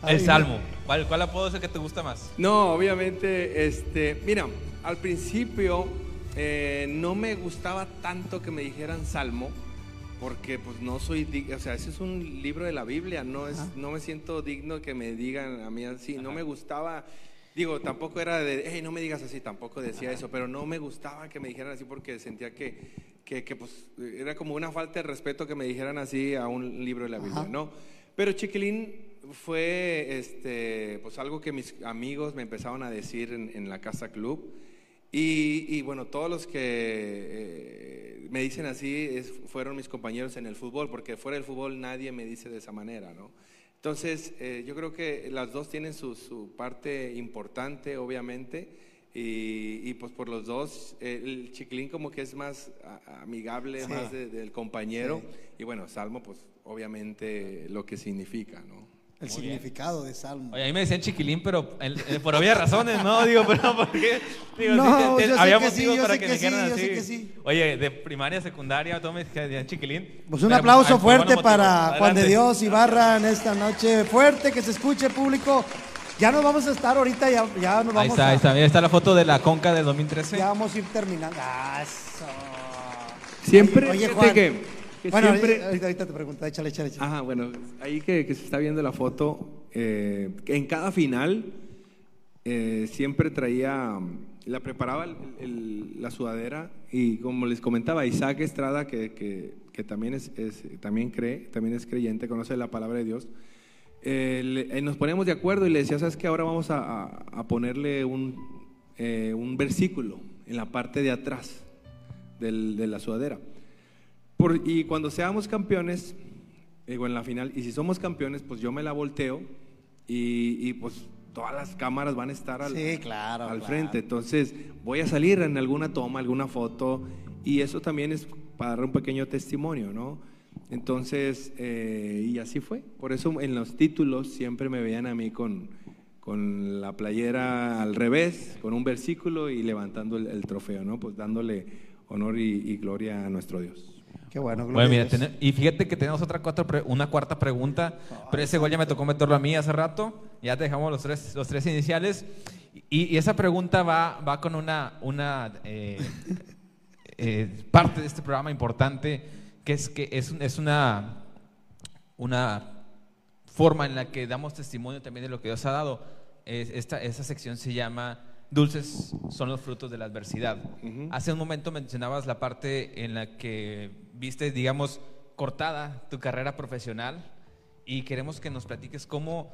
Ay, el salmo. ¿Cuál, ¿Cuál apodo es el que te gusta más? No, obviamente, este, mira, al principio eh, no me gustaba tanto que me dijeran salmo, porque pues no soy, dig- o sea, ese es un libro de la Biblia, no es, no me siento digno que me digan a mí así, no me gustaba, digo, tampoco era de, hey, no me digas así, tampoco decía eso, pero no me gustaba que me dijeran así porque sentía que, que, que, pues era como una falta de respeto que me dijeran así a un libro de la Biblia, Ajá. ¿no? Pero chiquilín fue este, pues algo que mis amigos me empezaron a decir en, en la casa club. Y, y, bueno, todos los que eh, me dicen así es- fueron mis compañeros en el fútbol, porque fuera del fútbol nadie me dice de esa manera, ¿no? Entonces, eh, yo creo que las dos tienen su, su parte importante, obviamente, y, y, pues por los dos, eh, el chiquilín como que es más amigable, Sí. más de- del compañero, y bueno, Salmo, pues obviamente lo que significa, ¿no? El significado de salmo. Oye, a mí me decían chiquilín, pero en- en- por obvias razones, ¿no? Digo, pero ¿por qué? Digo, No, sí, te- te- yo sé había que sí, motivos para que, que me dijeran sí, yo así. sé que sí. Oye, de primaria, secundaria, todo me decían chiquilín. Pues un Pero, aplauso fuerte para. Juan de. Dios Ibarra en esta noche. Fuerte, que se escuche público. Ya nos vamos a estar ahorita, ya, ya nos vamos Ahí está, a, ahí está. Ahí está la foto de la conca del 2013. Ya vamos a ir terminando. Ah, eso. Siempre, Oye, fíjate Juan. que- que bueno, siempre- ahorita, ahorita te pregunto, échale, échale, échale. Ajá, bueno, ahí que, que se está viendo la foto, eh, en cada final eh, siempre traía, la preparaba el- el- la sudadera y como les comentaba, Isaac Estrada, que, que- que también, es, es- también cree, también es creyente, conoce la palabra de Dios, eh, le- eh, nos poníamos de acuerdo y le decía, ¿sabes qué? Ahora vamos a, a- a ponerle un, eh, un versículo en la parte de atrás del- de la sudadera. Por- y cuando seamos campeones, digo en la final, y si somos campeones, pues yo me la volteo y, y, pues todas las cámaras van a estar al, Sí, claro, al claro. frente. Entonces voy a salir en alguna toma, alguna foto, y eso también es para dar un pequeño testimonio, ¿no? Entonces, eh, y así fue. Por eso en los títulos siempre me veían a mí con, con la playera al revés, con un versículo y levantando el, el trofeo, ¿no? Pues dándole honor y, y gloria a nuestro Dios. Qué bueno, gloria Bueno, mira, ten- y fíjate que tenemos otra cuatro pre- una cuarta pregunta, pero ese gol ya me tocó meterlo a mí hace rato. Ya te dejamos los tres, los tres iniciales. Y, y esa pregunta va, va con una, una eh, eh, parte de este programa importante, que es que es, es una, una forma en la que damos testimonio también de lo que Dios ha dado. Es- esta, esa sección se llama Dulces son los frutos de la adversidad. Hace un momento mencionabas la parte en la que viste, digamos, cortada tu carrera profesional y queremos que nos platiques cómo,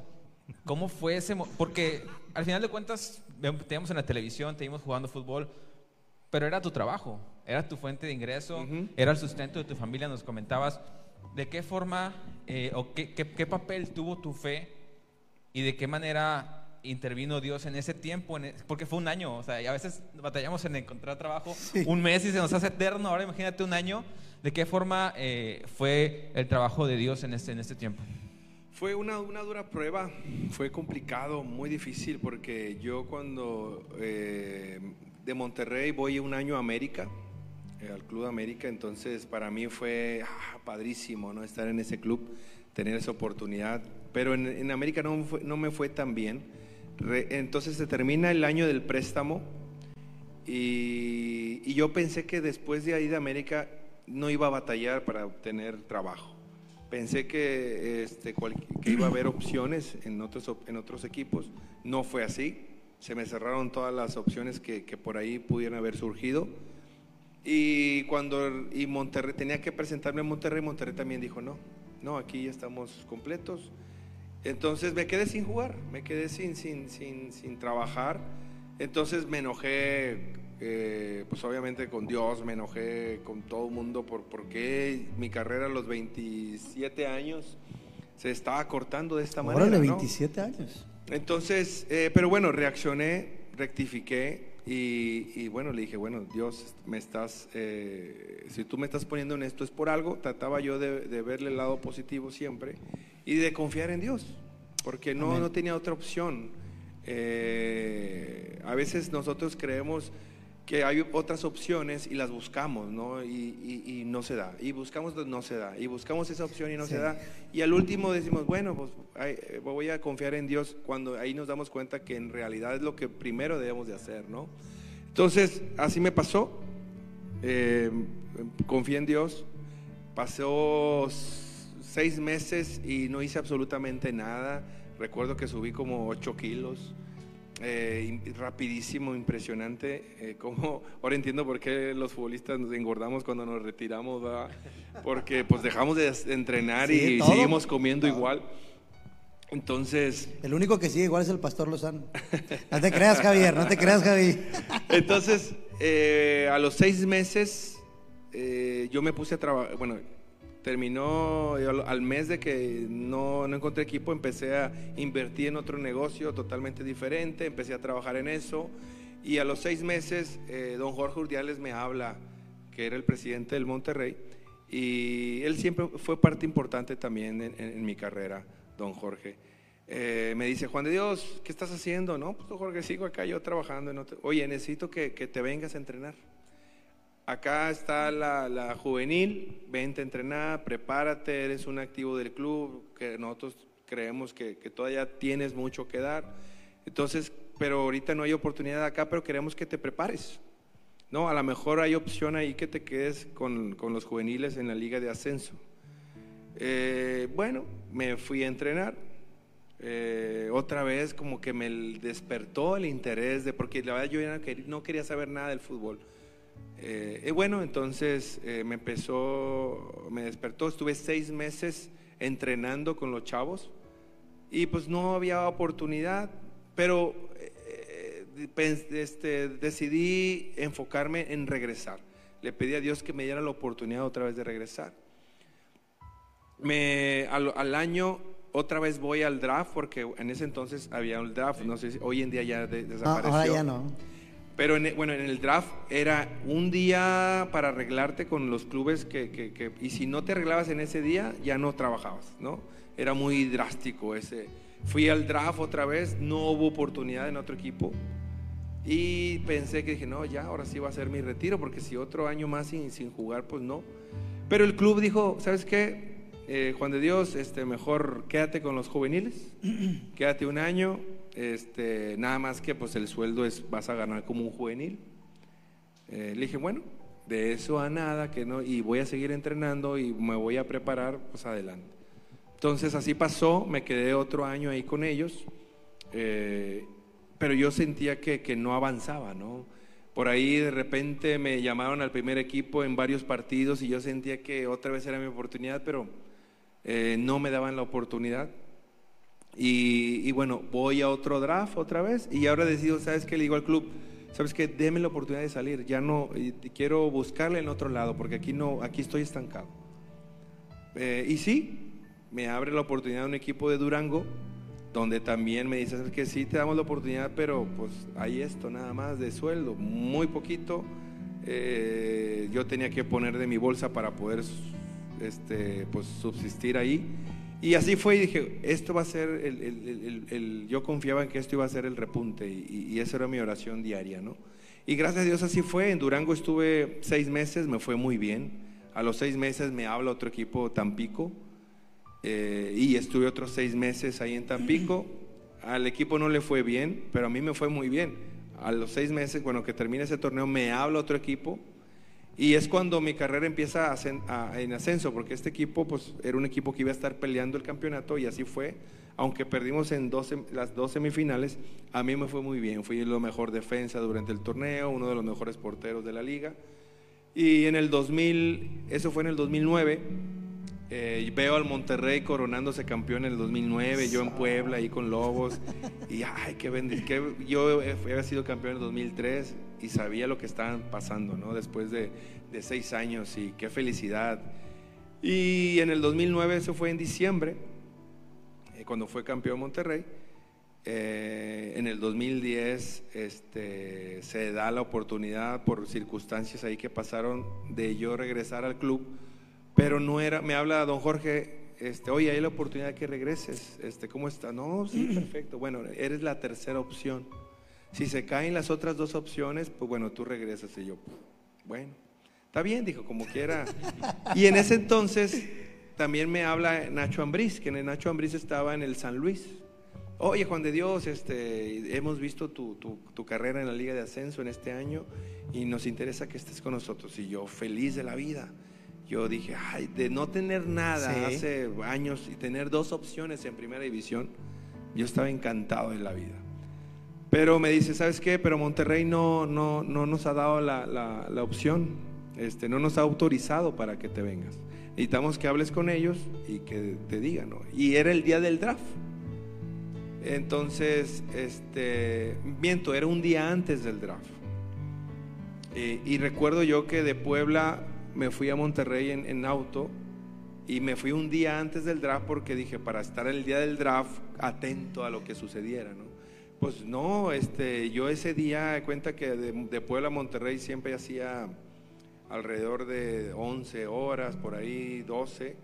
cómo fue ese... Porque al final de cuentas, te vimos en la televisión, te vimos jugando fútbol, pero era tu trabajo, era tu fuente de ingreso, era el sustento de tu familia, nos comentabas. ¿De qué forma eh, o qué, qué- qué papel tuvo tu fe y de qué manera intervino Dios en ese tiempo? en e- porque fue un año, o sea, y a veces batallamos en encontrar trabajo un mes y se nos hace eterno, ahora imagínate un año. ¿De qué forma eh, fue el trabajo de Dios en este, en este tiempo? Fue una, una dura prueba, fue complicado, muy difícil, porque yo cuando eh, de Monterrey voy un año a América, eh, al Club América, entonces para mí fue ah, padrísimo ¿no? estar en ese club, tener esa oportunidad, pero en, en América no, fue- no me fue tan bien. Entonces se termina el año del préstamo y, yo pensé que después de ahí de América no iba a batallar para obtener trabajo. Pensé que, este, iba a haber opciones en otros, otros equipos. No fue así. Se me cerraron todas las opciones que, por ahí pudieran haber surgido. Y cuando y Monterrey tenía que presentarme en Monterrey, Monterrey también dijo no, no, aquí ya estamos completos. Entonces me quedé sin jugar, me quedé sin, sin, sin, sin trabajar. Entonces me enojé, eh, pues obviamente con Dios, me enojé con todo el mundo por, por qué mi carrera a los 27 años se estaba cortando de esta manera. Órale, ¿no? 27 años. Entonces, eh, pero bueno, reaccioné, rectifiqué y, y bueno, le dije, bueno, Dios, me estás, eh, si tú me estás poniendo en esto es por algo, trataba yo de, de verle el lado positivo siempre y de confiar en Dios, porque no, Amén. no tenía otra opción. Eh, a veces nosotros creemos que hay otras opciones y las buscamos, ¿no? Y, y- y no se da. Y buscamos, no se da. Y buscamos esa opción y no Sí. se da. Y al último decimos, bueno, pues ay, eh, voy a confiar en Dios cuando ahí nos damos cuenta que en realidad es lo que primero debemos de hacer, ¿no? Entonces, así me pasó. Eh, confié en Dios. Pasó seis meses y no hice absolutamente nada. Recuerdo que subí como 8 kilos. Eh, im- rapidísimo, impresionante. eh, como, ahora entiendo por qué los futbolistas nos engordamos cuando nos retiramos, ¿verdad? Porque pues dejamos de entrenar Sí, y todo. seguimos comiendo igual. Entonces, El único que sigue igual es el pastor Lozano. No te creas, Javier, no te creas, Javi. Entonces, eh, a los seis meses, eh, yo me puse a trabajar, bueno, terminó al mes de que no, no encontré equipo, empecé a invertir en otro negocio totalmente diferente, empecé a trabajar en eso y a los seis meses, eh, don Jorge Urdiales me habla, que era el presidente del Monterrey, y él siempre fue parte importante también en, en- en mi carrera, don Jorge. Eh, me dice, Juan de Dios, ¿qué estás haciendo? No, pues don Jorge, sigo acá yo trabajando. en otro- Oye, necesito que, que te vengas a entrenar. Acá está la, la juvenil, vente a entrenar, prepárate, eres un activo del club, que nosotros creemos que, que todavía tienes mucho que dar. Entonces, pero ahorita no hay oportunidad acá, pero queremos que te prepares. No, a lo mejor hay opción ahí que te quedes con, con los juveniles en la liga de ascenso. Eh, bueno, me fui a entrenar. Eh, otra vez como que me despertó el interés de, porque la verdad yo no quería saber nada del fútbol. Eh, y bueno, entonces eh, me empezó, me despertó, estuve seis meses entrenando con los chavos y pues no había oportunidad, pero eh, pens- este, decidí enfocarme en regresar. Le pedí a Dios que me diera la oportunidad otra vez de regresar. Me, al, al año otra vez voy al draft porque en ese entonces había un draft, no sé si hoy en día ya de- desapareció. ahora ya no. Pero en, bueno, en el draft era un día para arreglarte con los clubes que, que- que- y si no te arreglabas en ese día, ya no trabajabas, ¿no? Era muy drástico ese. Fui al draft otra vez, no hubo oportunidad en otro equipo y pensé que dije, no, ya, ahora sí va a ser mi retiro, porque si otro año más sin, sin jugar, pues no. Pero el club dijo, ¿sabes qué? Eh, Juan de Dios, este, mejor quédate con los juveniles, quédate un año, este, nada más que pues el sueldo es, vas a ganar como un juvenil. Eh, le dije, bueno, de eso a nada, que no, y voy a seguir entrenando y me voy a preparar, pues adelante. Entonces así pasó, me quedé otro año ahí con ellos, eh, pero yo sentía que, que no avanzaba, ¿no? Por ahí de repente me llamaron al primer equipo en varios partidos y yo sentía que otra vez era mi oportunidad, pero eh, no me daban la oportunidad. Y, bueno, voy a otro draft otra vez y ahora decido, ¿sabes qué? Le digo al club, ¿sabes qué? Deme la oportunidad de salir, ya no, quiero buscarle en otro lado porque aquí no, aquí estoy estancado. Eh, y sí, me abre la oportunidad un equipo de Durango, donde también me dice "Sabes que sí te damos la oportunidad, pero pues hay esto nada más de sueldo, muy poquito. Eh, yo tenía que poner de mi bolsa para poder este, pues, subsistir ahí. Y así fue y dije, esto va a ser, el, el- el- yo confiaba en que esto iba a ser el repunte y, y esa era mi oración diaria, ¿no? Y gracias a Dios así fue, en Durango estuve seis meses, me fue muy bien. A los seis meses me habla otro equipo Tampico eh, y estuve otros seis meses ahí en Tampico. Al equipo no le fue bien, pero a mí me fue muy bien. A los seis meses, bueno, que termine ese torneo, me habla otro equipo Y es cuando mi carrera empieza a en ascenso, porque este equipo pues, era un equipo que iba a estar peleando el campeonato y así fue. Aunque perdimos en dos las dos semifinales, a mí me fue muy bien. Fui la mejor defensa durante el torneo, uno de los mejores porteros de la liga. Y en el 2000, eso fue en el 2009, eh, veo al Monterrey coronándose campeón en el 2009, yo en Puebla ahí con Lobos. Y ay, qué bendición. Yo había sido campeón en el 2003 y sabía lo que estaban pasando, ¿no? Después de, de seis años y qué felicidad. Y en el 2009, eso fue en diciembre, eh, cuando fue campeón Monterrey. Eh, en el 2010 este, se da la oportunidad por circunstancias ahí que pasaron de yo regresar al club, pero no era, me habla don Jorge, este, oye, hay la oportunidad que regreses, este, ¿cómo está? No, sí, perfecto, bueno, eres la tercera opción. Si se caen las otras dos opciones, pues bueno, tú regresas y yo, bueno, está bien, dijo, como quiera. Y en ese entonces también me habla Nacho Ambriz, que Nacho Ambriz estaba en el San Luis. Oye, Juan de Dios, este, hemos visto tu, tu- tu carrera en la Liga de Ascenso en este año y nos interesa que estés con nosotros. Y yo, feliz de la vida. Yo dije, ay, de no tener nada Sí. hace años y tener dos opciones en primera división, yo estaba encantado de la vida. Pero me dice, ¿sabes qué? Pero Monterrey no, no, no nos ha dado la, la- la opción, este, no nos ha autorizado para que te vengas. Necesitamos que hables con ellos y que te digan, ¿no? Y era el día del draft. Entonces, este, miento, era un día antes del draft. Eh, y recuerdo yo que de Puebla me fui a Monterrey en, en auto y me fui un día antes del draft porque dije, para estar el día del draft atento a lo que sucediera, ¿no? Pues no, este, yo ese día, de cuenta que de, de Puebla a Monterrey siempre hacía alrededor de 11 horas, por ahí 12.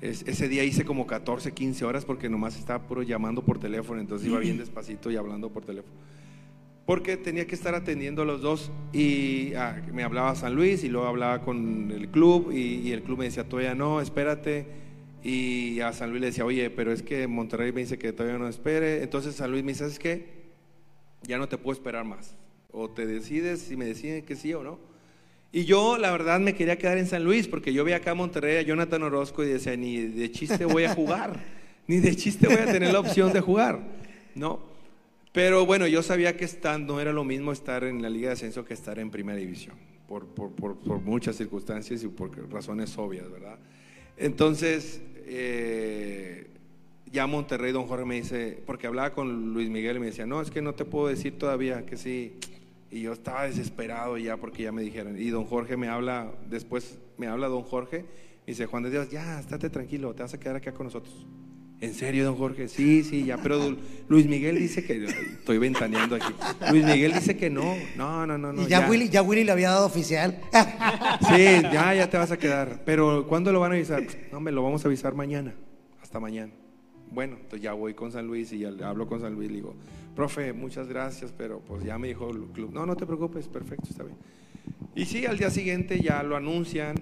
Es- ese día hice como 14, 15 horas porque nomás estaba puro llamando por teléfono, entonces iba bien despacito y hablando por teléfono. Porque tenía que estar atendiendo a los dos y ah, me hablaba San Luis y luego hablaba con el club y, y el club me decía, todavía no, espérate. Y a San Luis le decía, oye, pero es que Monterrey me dice que todavía no espere. Entonces San Luis me dice, ¿sabes qué? Ya no te puedo esperar más. O te decides si me deciden que sí o no. Y yo, la verdad, me quería quedar en San Luis porque yo vi acá a Monterrey a Jonathan Orozco y decía, ni de chiste voy a jugar, ni de chiste voy a tener la opción de jugar, ¿no? Pero bueno, yo sabía que estar, no era lo mismo estar en la Liga de Ascenso que estar en Primera División, por, por- por- muchas circunstancias y por razones obvias, ¿verdad? Entonces, eh, ya Monterrey, don Jorge me dice, porque hablaba con Luis Miguel y me decía, no, es que no te puedo decir todavía que sí. Y yo estaba desesperado ya porque ya me dijeron. Y don Jorge me habla, después me habla don Jorge, y dice, Juan de Dios, ya, estate tranquilo, te vas a quedar acá con nosotros. ¿En serio, don Jorge? Sí, sí, ya, pero Luis Miguel dice que, estoy ventaneando aquí, Luis Miguel dice que no, no, no, no. no y ya, Willy, ya Willy le había dado oficial. Sí, ya, ya te vas a quedar. Pero ¿cuándo lo van a avisar? No, me lo vamos a avisar mañana. Hasta mañana. Bueno, entonces ya voy con San Luis y ya le hablo con San Luis y le digo, profe, muchas gracias, pero pues ya me dijo el club, no, no te preocupes, perfecto, está bien. Y sí, al día siguiente ya lo anuncian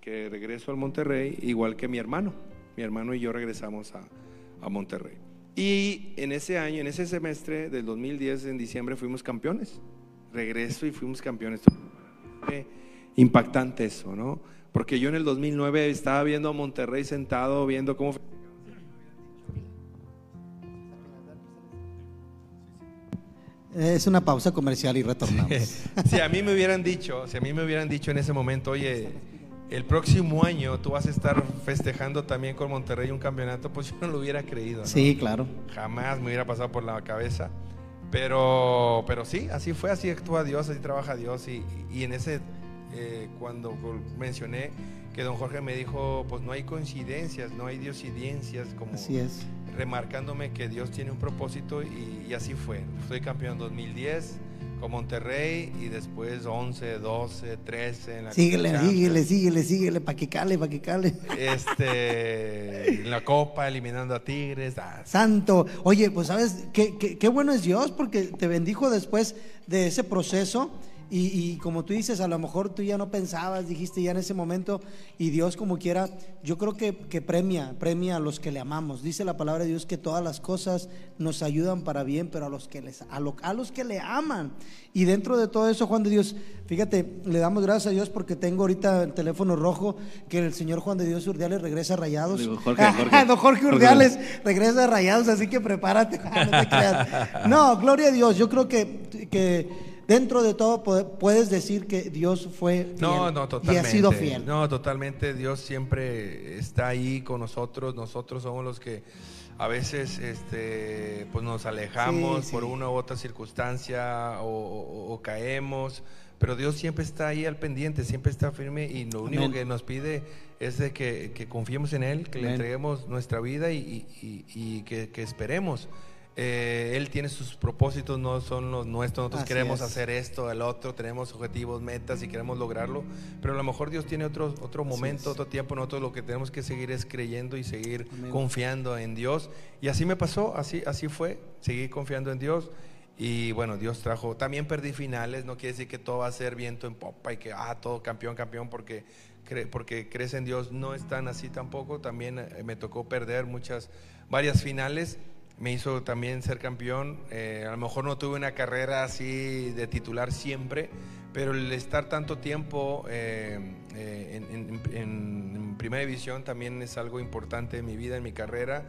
que regreso al Monterrey, igual que mi hermano. Mi hermano y yo regresamos a, a Monterrey. Y en ese año, en ese semestre del 2010, en diciembre, fuimos campeones. Regreso y fuimos campeones. Impactante eso, ¿no? Porque yo en el 2009 estaba viendo a Monterrey sentado, viendo cómo... Es una pausa comercial y retornamos. Si a mí me hubieran dicho, si a mí me hubieran dicho en ese momento, oye, el próximo año tú vas a estar festejando también con Monterrey un campeonato, pues yo no lo hubiera creído. ¿no? Sí, claro. Jamás me hubiera pasado por la cabeza. Pero, pero sí, así fue, así actúa Dios, así trabaja Dios. Y, y en ese, eh, cuando mencioné que don Jorge me dijo, pues no hay coincidencias, no hay diosidencias, como Así es. remarcándome que Dios tiene un propósito y, y así fue. Fui campeón en 2010 con Monterrey y después 11, 12, 13 en la Síguele, Conca síguele, síguele, síguele, pa' que cale, pa' que cale. Este, en la Copa eliminando a Tigres. ah, Santo. Oye, pues sabes, qué, qué- qué bueno es Dios porque te bendijo después de ese proceso Y, y como tú dices, a lo mejor tú ya no pensabas, dijiste ya en ese momento, y Dios como quiera, yo creo que, que premia, premia a los que le amamos. Dice la palabra de Dios que todas las cosas nos ayudan para bien, pero a los que, les, a lo- a los que le aman. Y dentro de todo eso, Juan de Dios, fíjate, le damos gracias a Dios porque tengo ahorita el teléfono rojo que el señor Juan de Dios Urdiales regresa a rayados. Digo, Jorge, Jorge. Don Jorge Urdiales regresa a rayados, así que prepárate, no te creas. No, gloria a Dios, yo creo que, que dentro de todo pu- puedes decir que Dios fue fiel No, no, y totalmente. ha sido fiel. No, totalmente. Dios siempre está ahí con nosotros. Nosotros somos los que a veces este, pues nos alejamos Sí, por sí. una u otra circunstancia o, o- o caemos. Pero Dios siempre está ahí al pendiente, siempre está firme y lo único Amén. que nos pide es de que, que confiemos en Él, que le Amén. entreguemos nuestra vida y, y- y- y que, que esperemos. Eh, él tiene sus propósitos, no son los nuestros. Nosotros Así queremos es. hacer esto, el otro, tenemos objetivos, metas y queremos lograrlo, pero a lo mejor Dios tiene otro, otro Así momento, es. otro tiempo, nosotros lo que tenemos que seguir es creyendo y seguir Amén. confiando en Dios. Y así me pasó, así, así fue, seguí confiando en Dios. Y bueno, Dios trajo, también perdí finales, no quiere decir que todo va a ser viento en popa y que, ah, todo campeón, campeón, porque, cre- porque crees en Dios, no es tan así tampoco, también eh, me tocó perder muchas, varias finales, me hizo también ser campeón. Eh, a lo mejor no tuve una carrera así de titular siempre, pero el estar tanto tiempo eh, eh, en, en- en- en primera división también es algo importante en mi vida, en mi carrera.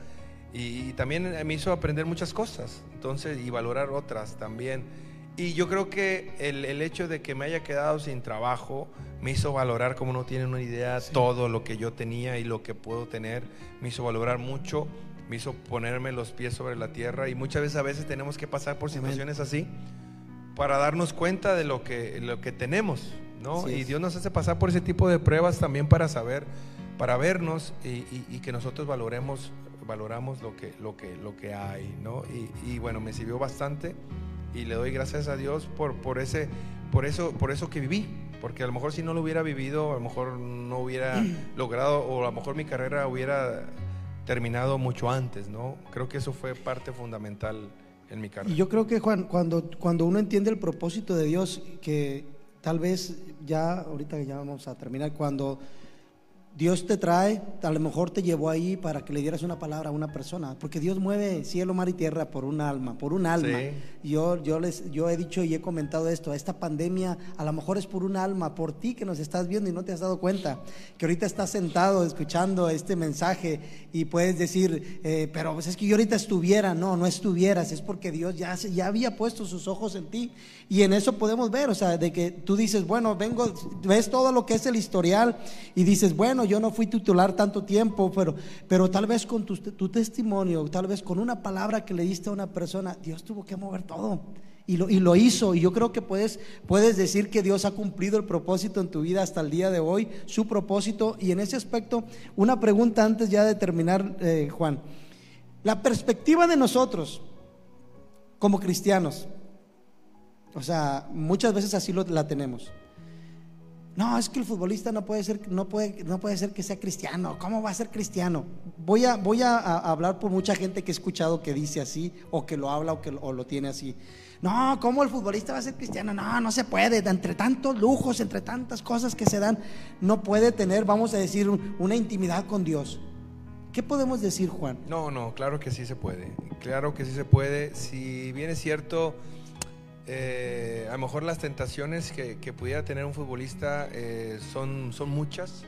Y, también me hizo aprender muchas cosas, entonces, y valorar otras también. Y yo creo que el, el hecho de que me haya quedado sin trabajo me hizo valorar, como no tienen una idea, todo lo que yo tenía y lo que puedo tener. Me hizo valorar mucho, me hizo ponerme los pies sobre la tierra. Y muchas veces a veces tenemos que pasar por situaciones así para darnos cuenta de lo que, lo que tenemos, ¿no? Así Y es. Dios nos hace pasar por ese tipo de pruebas también para saber, para vernos y, y- y que nosotros valoremos, valoramos lo que, lo que, lo que hay, ¿no? Y, y bueno, me sirvió bastante y le doy gracias a Dios por, por ese, por eso, por eso que viví. Porque a lo mejor si no lo hubiera vivido, a lo mejor no hubiera logrado, o a lo mejor mi carrera hubiera terminado mucho antes, ¿no? Creo que eso fue parte fundamental en mi carrera. Y yo creo que Juan, cuando, cuando uno entiende el propósito de Dios, que tal vez ya, ahorita ya vamos a terminar, cuando Dios te trae, a lo mejor te llevó ahí para que le dieras una palabra a una persona, porque Dios mueve cielo, mar y tierra por un alma, por un alma. Sí. Yo, yo, les, yo he dicho y he comentado esto, esta pandemia a lo mejor es por un alma, por ti que nos estás viendo y no te has dado cuenta, que ahorita estás sentado escuchando este mensaje y puedes decir, eh, pero pues es que yo ahorita estuviera, no, no estuvieras, es porque Dios ya, ya había puesto sus ojos en ti y en eso podemos ver, o sea, de que tú dices, bueno, vengo, ves todo lo que es el historial y dices, bueno, yo no fui titular tanto tiempo, pero, pero tal vez con tu, testimonio, tal vez con una palabra que le diste a una persona, Dios tuvo que mover todo. Y lo, y lo hizo, y yo creo que puedes, puedes decir que Dios ha cumplido el propósito en tu vida hasta el día de hoy, su propósito. Y en ese aspecto, una pregunta antes ya de terminar, eh, Juan. La perspectiva de nosotros como cristianos, o sea, muchas veces así la tenemos. No, es que el futbolista no puede ser, no puede, no puede ser que sea cristiano. ¿Cómo va a ser cristiano? Voy a, voy a, hablar por mucha gente que he escuchado que dice así, o que lo habla, o que lo- tiene así. No, ¿cómo el futbolista va a ser cristiano? No, no se puede. Entre tantos lujos, entre tantas cosas que se dan, no puede tener, vamos a decir, un- una intimidad con Dios. ¿Qué podemos decir, Juan? No, no, claro que sí se puede. Claro que sí se puede. Si bien es cierto, eh, a lo mejor las tentaciones que, que pudiera tener un futbolista eh, son, son muchas.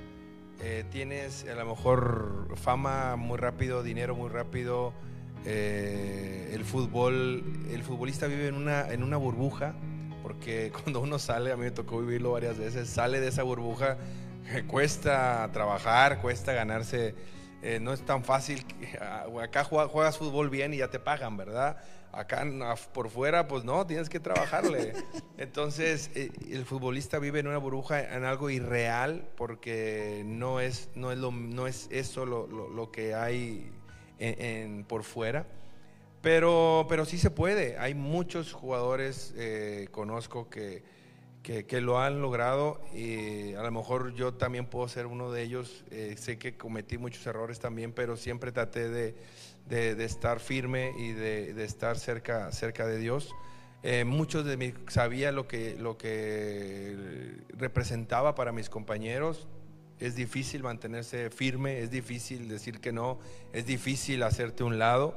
Eh, tienes a lo mejor fama muy rápido, dinero muy rápido. eh, el fútbol, el futbolista vive en una, en una burbuja, porque cuando uno sale, a mí me tocó vivirlo varias veces, sale de esa burbuja, cuesta trabajar, cuesta ganarse eh, no es tan fácil. Acá jue- juegas fútbol bien y ya te pagan, ¿verdad? Acá por fuera, pues no, tienes que trabajarle. Entonces, eh, el futbolista vive en una burbuja, en algo irreal, porque no es, no es, lo, no es eso lo, lo- lo que hay en- en- por fuera. Pero, pero sí se puede. Hay muchos jugadores, eh, conozco que, que, que lo han logrado y a lo mejor yo también puedo ser uno de ellos. Eh, sé que cometí muchos errores también, pero siempre traté de, de- estar firme y de, estar cerca, cerca de Dios. Eh, muchos de mí sabía lo que, lo que representaba para mis compañeros. Es difícil mantenerse firme, es difícil decir que no, es difícil hacerte un lado.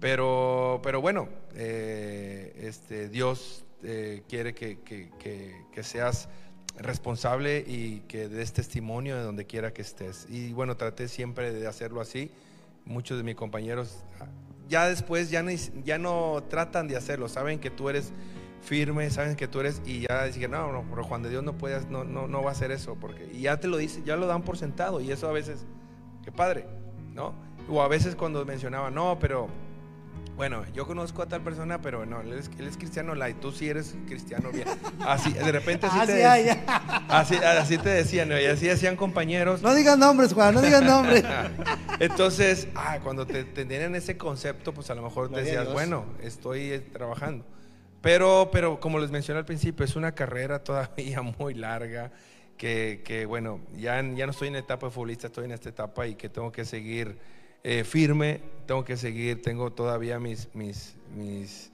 Pero, pero bueno, eh, este, Dios eh, quiere que, que- que- que seas responsable y que des testimonio de donde quiera que estés. Y bueno, traté siempre de hacerlo así. Muchos de mis compañeros ah, ya después ya no, ya no tratan de hacerlo, saben que tú eres firme, saben que tú eres y ya dicen, no, no, pero Juan de Dios no puede, no, no, no va a hacer eso, porque y ya te lo dice, ya lo dan por sentado y eso a veces, qué padre, ¿no? O a veces cuando mencionaba, no, pero bueno, yo conozco a tal persona, pero no, él es, él es cristiano light, tú sí eres cristiano bien. Así, de repente así, Ah, te, sí, así, así te decían, ¿no? y así hacían compañeros. No digas nombres, Juan, no digas nombres. Entonces, ah, cuando te, te tienen ese concepto, pues a lo mejor te Gloria decías, Dios. bueno, estoy eh, trabajando. Pero, pero como les mencioné al principio, es una carrera todavía muy larga, que, que, bueno, ya, ya no estoy en la etapa de futbolista, estoy en esta etapa y que tengo que seguir eh, firme, tengo que seguir, tengo todavía mis, mis, mis,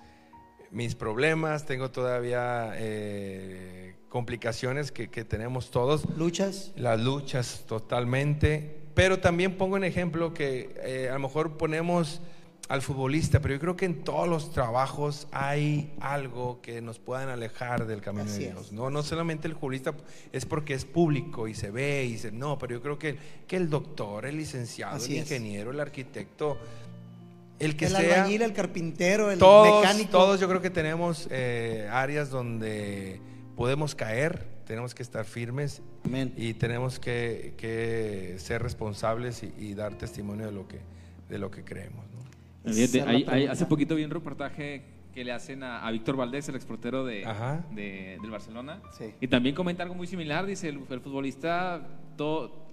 mis problemas, tengo todavía eh, complicaciones que, que tenemos todos. Luchas. Las luchas totalmente, pero también pongo en ejemplo que eh, a lo mejor ponemos al futbolista, pero yo creo que en todos los trabajos hay algo que nos puedan alejar del camino Así de es. Dios. No, no solamente el futbolista es porque es público y se ve y se, no, pero yo creo que, que el doctor, el licenciado, Así el es. ingeniero, el arquitecto, el que el sea, albañil, el carpintero, el todos, mecánico. todos yo creo que tenemos eh, áreas donde podemos caer, tenemos que estar firmes Amén. y tenemos que, que ser responsables y, y dar testimonio de lo que, de lo que creemos. Hay- hace poquito vi un reportaje que le hacen a, a Víctor Valdés, el exportero de, del Barcelona. Sí. Y también comenta algo muy similar, dice el, el futbolista, todo,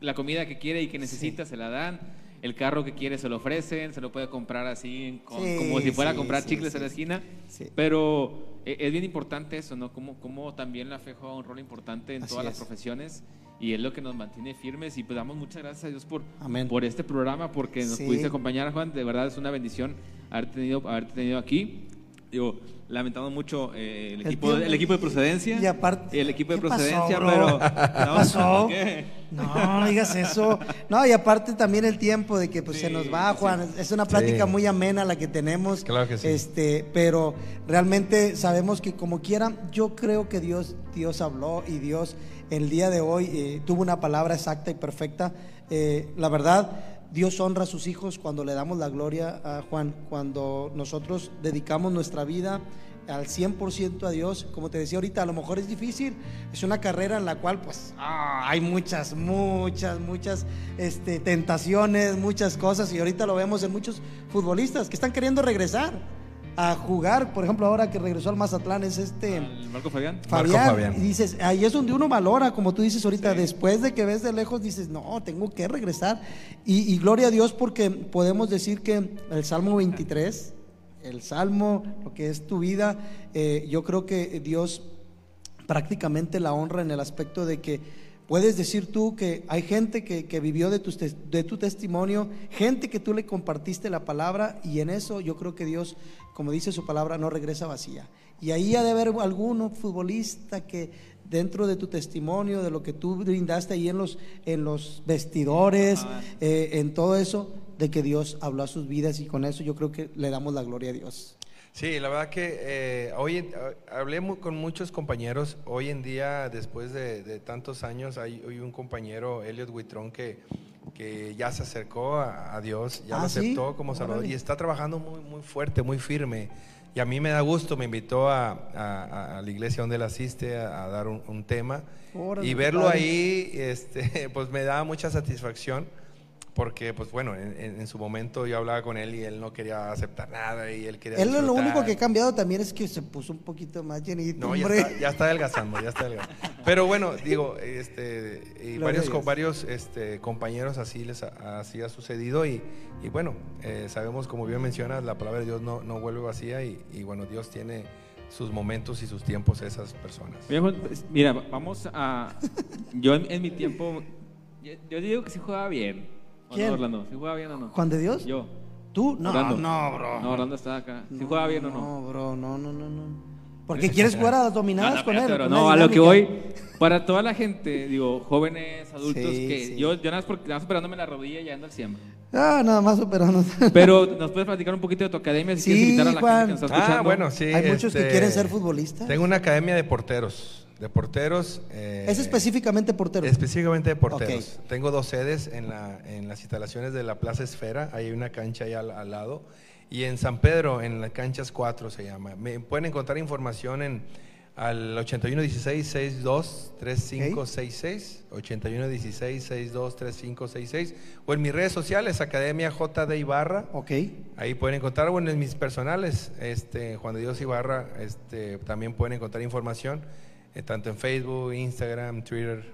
la comida que quiere y que necesita se la dan, el carro que quiere se lo ofrecen, se lo puede comprar así con- Sí, como si fuera a comprar sí, chicles sí, en la esquina. Sí. Pero eh, es bien importante eso, ¿no? Como, como también la fe juega un rol importante en Así todas las es. profesiones y es lo que nos mantiene firmes y pues damos muchas gracias a Dios por, Amén. por este programa, porque nos Sí. pudiste acompañar, Juan. De verdad es una bendición haberte tenido, haberte tenido aquí. Digo, lamentamos mucho eh, el, El equipo, el equipo de procedencia. y aparte- el equipo de ¿Qué pasó, procedencia, bro? pero. ¿Qué no, pasó? ¿qué? No, no digas eso. No, y aparte también el tiempo de que pues se nos va, sí, Juan. Es una plática Sí. muy amena la que tenemos. Claro que sí. Este, pero realmente sabemos que como quiera, yo creo que Dios, Dios habló y Dios el día de hoy eh, tuvo una palabra exacta y perfecta. Eh, la verdad, Dios honra a sus hijos cuando le damos la gloria a Juan, cuando nosotros dedicamos nuestra vida al 100% a Dios. Como te decía ahorita, a lo mejor es difícil, es una carrera en la cual pues ah, hay muchas, muchas, muchas este, tentaciones, muchas cosas y ahorita lo vemos en muchos futbolistas que están queriendo regresar a jugar. Por ejemplo, ahora que regresó al Mazatlán es este... Al Marco Fabián. Fabián, Fabián. y dices, ahí es donde uno valora, como tú dices ahorita, Sí. después de que ves de lejos, dices, no, tengo que regresar. Y, y gloria a Dios porque podemos decir que el Salmo 23, el Salmo, lo que es tu vida, eh, yo creo que Dios prácticamente la honra en el aspecto de que puedes decir tú que hay gente que, que vivió de tu, de tu testimonio, gente que tú le compartiste la palabra y en eso yo creo que Dios, como dice su palabra, no regresa vacía. Y ahí ha de haber alguno futbolista que dentro de tu testimonio, de lo que tú brindaste ahí en los, en los vestidores, eh, en todo eso, de que Dios habló a sus vidas y con eso yo creo que le damos la gloria a Dios. Sí, la verdad que eh, hoy en- a- hablé con muchos compañeros. Hoy en día, después de, de tantos años, hay, hay un compañero, Elliot Huitrón, que, que ya se acercó a, a Dios, ya Ah, lo ¿sí? aceptó como Salvador y está trabajando muy, muy fuerte, muy firme. Y a mí me da gusto, me invitó a, a- a la iglesia donde él asiste a, dar un, un tema. Órale, y verlo padre. ahí, este, pues me da mucha satisfacción. Porque, pues bueno, en, en- en su momento yo hablaba con él y él no quería aceptar nada y él quería Él lo único que ha cambiado también es que se puso un poquito más llenito, No, ya está, ya está adelgazando, ya está adelgazando. Pero bueno, digo, este, y varios, a co- Dios. varios este, compañeros así les ha, así ha sucedido y, y bueno, eh, sabemos, como bien mencionas, la palabra de Dios no, no vuelve vacía y, y bueno, Dios tiene sus momentos y sus tiempos a esas personas. Pues, mira, vamos a. Yo en, en mi tiempo. Yo, yo digo que sí jugaba bien. ¿O ¿Quién? no, Orlando? ¿Sí jugaba bien o no? ¿Juan de Dios? Yo. ¿Tú? No, Orlando. no, bro. No, Orlando está acá. ¿Sí juega bien o no? No, bro, no, no, no, no. ¿Por qué quieres jugar a las dominadas No, no, con él? Con no, una a lo que dinámica. voy, para toda la gente, digo, jóvenes, adultos, Sí, que sí. yo, yo nada más porque nada más operándome la rodilla y ando al 100. Ah, nada más operando. Pero nos puedes platicar un poquito de tu academia si Sí, quieres invitar a la Juan. gente que nos está escuchando. Ah, bueno, sí. Hay muchos que este, quieren ser futbolistas. Tengo una academia de porteros. De porteros. eh, Es específicamente portero. Específicamente de porteros. Ok. Tengo dos sedes en, la, en las instalaciones de la Plaza Esfera. Hay una cancha ahí al, al lado. Y en San Pedro, en las canchas 4 se llama. Me pueden encontrar información en al 8116-623566. 8116-623566. O en mis redes sociales, Academia JD Ibarra. Ok. Ahí pueden encontrar, bueno, en mis personales, este, Juan de Dios Ibarra, este, también pueden encontrar información, eh, tanto en Facebook, Instagram, Twitter,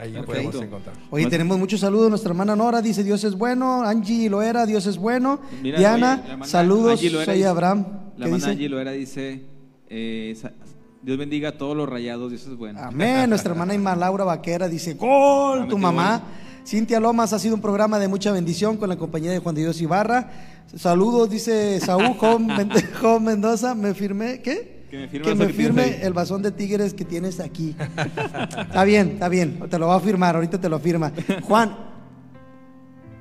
ahí Perfecto. podemos encontrar. Oye, tenemos muchos saludos. Nuestra hermana Nora dice Dios es bueno. Angie Loera, Dios es bueno. Mira, Diana, oye, saludos. Soy dice- Abraham. La ¿Qué hermana? Angie Loera dice, eh, Dios bendiga a todos los rayados, Dios es bueno. Amén. Nuestra hermana Ima Laura Vaquera dice, gol, tu metió mamá. Cintia Lomas ha sido un programa de mucha bendición con la compañía de Juan de Dios Ibarra. Saludos, dice Saúl Joven Mendoza. Me firmé, ¿qué? Que me firme Que el me que bazón de tigres que tienes aquí. está bien, está bien. Te lo va a firmar, ahorita te lo firma. Juan,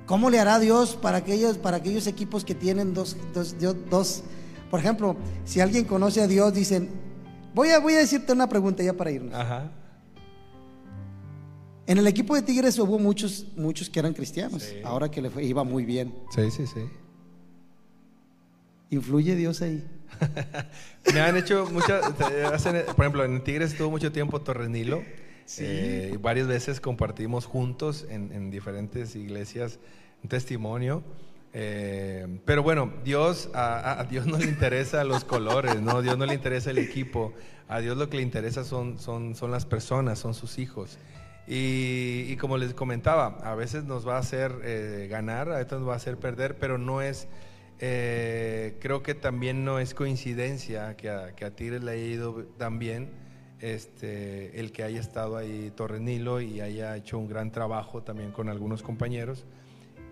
¿cómo le hará Dios para aquellos, para aquellos equipos que tienen dos, dos, dos, dos- Por ejemplo, si alguien conoce a Dios, dicen, voy a, voy a decirte una pregunta ya para irnos. Ajá. En el equipo de Tigres hubo muchos, muchos que eran cristianos. Sí. Ahora que le fue- iba muy bien. Sí, sí, sí. ¿Influye Dios ahí? Me han hecho muchas, por ejemplo, en Tigres estuvo mucho tiempo Torres Nilo. Eh, varias veces compartimos juntos en, en diferentes iglesias un testimonio. Eh, pero bueno, Dios, a, a- a Dios no le interesa los colores, ¿no? Dios no le interesa el equipo. A Dios lo que le interesa son, son, son las personas, son sus hijos. Y, y como les comentaba, a veces nos va a hacer eh, ganar, a veces nos va a hacer perder, pero no es, eh, creo que también no es coincidencia que a, que a Tigres le haya ido tan bien este, el que haya estado ahí Torres Nilo y haya hecho un gran trabajo también con algunos compañeros.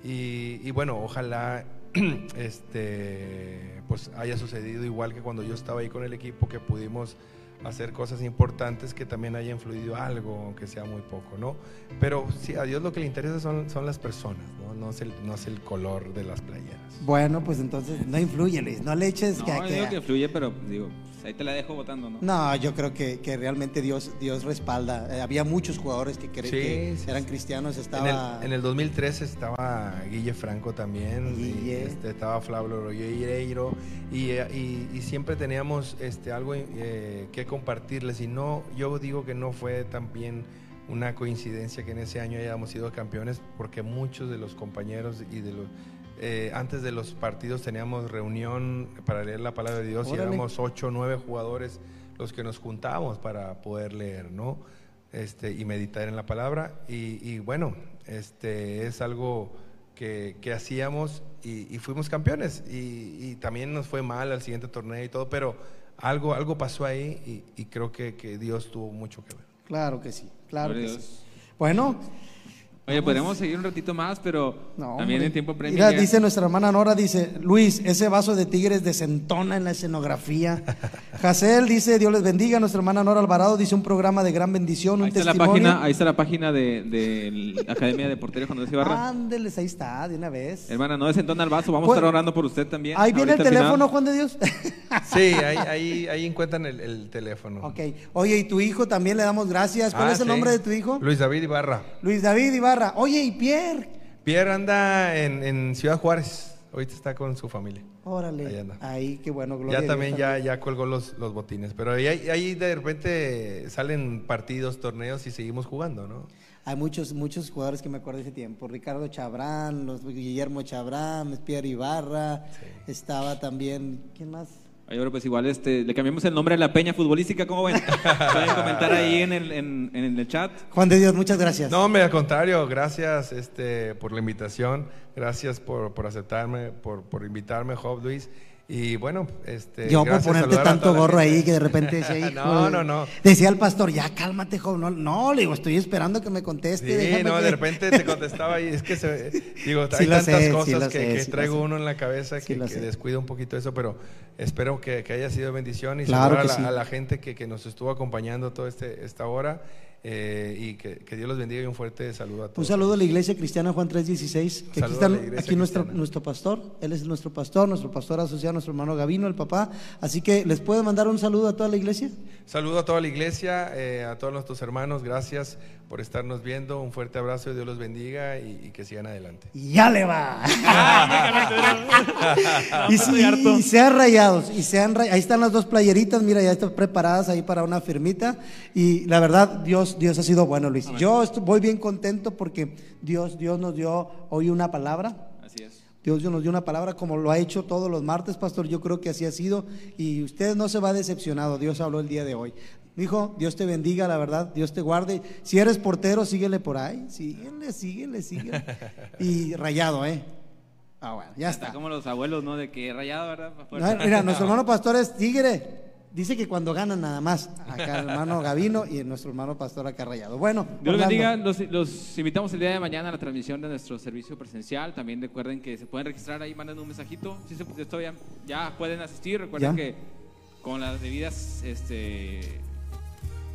Y, y bueno, ojalá este, pues haya sucedido igual que cuando yo estaba ahí con el equipo, que pudimos hacer cosas importantes que también haya influido algo, aunque sea muy poco, ¿no? Pero sí, a Dios lo que le interesa son, son las personas, ¿no? No es, el, no es el color de las playeras. Bueno, pues entonces no influye, Luis. No le eches No, que, yo que- digo que influye, pero digo, pues, ahí te la dejo votando, ¿no? No, yo creo que, que realmente Dios, Dios respalda. Eh, había muchos jugadores que, cre- Sí, que sí, eran sí. cristianos. En Estaba. el, en el 2013 estaba Guille Franco también, y, Guille. este, estaba Flavio Rogueiro y, y, y siempre teníamos este, algo eh, que compartirles y no, yo digo que no fue también una coincidencia que en ese año hayamos sido campeones porque muchos de los compañeros y de los eh, antes de los partidos teníamos reunión para leer la palabra de Dios y Órale. éramos ocho o nueve jugadores los que nos juntábamos para poder leer, ¿no? Este, y meditar en la palabra. Y, y bueno, este, es algo que, que hacíamos y, y fuimos campeones. Y, y también nos fue mal al siguiente torneo y todo, pero algo, algo pasó ahí y, y creo que, que Dios tuvo mucho que ver. Claro que sí, claro Gloria que sí. Bueno, Oye, podemos seguir un ratito más, pero no, también en tiempo premio. Mira, ya- dice nuestra hermana Nora, dice, Luis, ese vaso de tigres desentona en la escenografía. Jacel dice, Dios les bendiga. Nuestra hermana Nora Alvarado dice, un programa de gran bendición, un Ahí está, la página, ahí está la página de, de la Academia de Porteros cuando se barra. Ándeles, ahí está, de una vez. Hermana, no desentona el vaso, vamos Pues- a estar orando por usted también. Ahí viene el teléfono, Juan de Dios. Sí, ahí, ahí, ahí encuentran el, el teléfono. ok. Oye, y tu hijo también le damos gracias. ¿Cuál Ah, es el sí. nombre de tu hijo? Luis David Ibarra. Luis David Ibarra. Oye, y Pierre. Pierre anda en, en Ciudad Juárez. Ahorita está con su familia. Órale. Ahí anda. Ahí, qué bueno, gloria Ya también ya, ya colgó los, los botines. Pero ahí, ahí de repente salen partidos, torneos y seguimos jugando, ¿no? Hay muchos, muchos jugadores que me acuerdo de ese tiempo. Ricardo Chabrán, los, Guillermo Chabrán, Pierre Ibarra. Estaba también, ¿quién más? Oye, pero pues igual este, le cambiamos el nombre a la peña futbolística, ¿cómo ven? Pueden comentar ahí en el, en, en el chat. Juan de Dios, muchas gracias. No, hombre, al contrario, gracias este, por la invitación, gracias por, por aceptarme, por, por invitarme, Job Luis. Y bueno, este. Yo por ponerte tanto gorro ahí que de repente decía, "Hijo no, de-". no, no. Decía el pastor, ya cálmate, joven. No, no, le digo, estoy esperando que me conteste. Sí, no, que-". de repente te contestaba y es que se, digo, Sí hay tantas sé, cosas que, sé, traigo uno en la cabeza que, que descuido un poquito eso, pero espero que, haya sido bendición y Claro a, la, a la gente que, que nos estuvo acompañando toda este, esta hora eh, y que, que Dios los bendiga y un fuerte saludo a todos. Un saludo a la iglesia cristiana Juan 316, que aquí está aquí nuestro, nuestro pastor, él es nuestro pastor, nuestro pastor asociado, nuestro hermano Gavino, el papá. Así que les puede mandar un saludo a toda la iglesia. Saludo a toda la iglesia, eh, a todos nuestros hermanos, gracias por estarnos viendo, un fuerte abrazo y Dios los bendiga y, y que sigan adelante. Y ya le va. y, sí, y sean rayados, y sean ray- ahí están las dos playeritas, mira, ya están preparadas ahí para una firmita. Y la verdad, Dios, Dios ha sido bueno, Luis. Yo estoy, voy bien contento porque Dios, Dios nos dio hoy una palabra. Así es. Dios nos dio una palabra como lo ha hecho todos los martes, pastor. Yo creo que así ha sido y usted no se va decepcionado. Dios habló el día de hoy. Dijo, Dios te bendiga, la verdad, Dios te guarde. Si eres portero, síguele por ahí. Síguele, síguele, síguele. Y rayado, ¿eh? Ah, bueno, ya Está está. como los abuelos, ¿no? De que rayado, ¿verdad? No, mira, nuestro hermano pastor es tigre. Dice que cuando ganan nada más. Acá el hermano Gavino y nuestro hermano pastor acá rayado. Bueno, Dios los bendiga. Los, los invitamos el día de mañana a la transmisión de nuestro servicio presencial. También recuerden que se pueden registrar ahí, manden un mensajito. Si se, esto ya, ya pueden asistir. Recuerden Ya. que con las debidas este,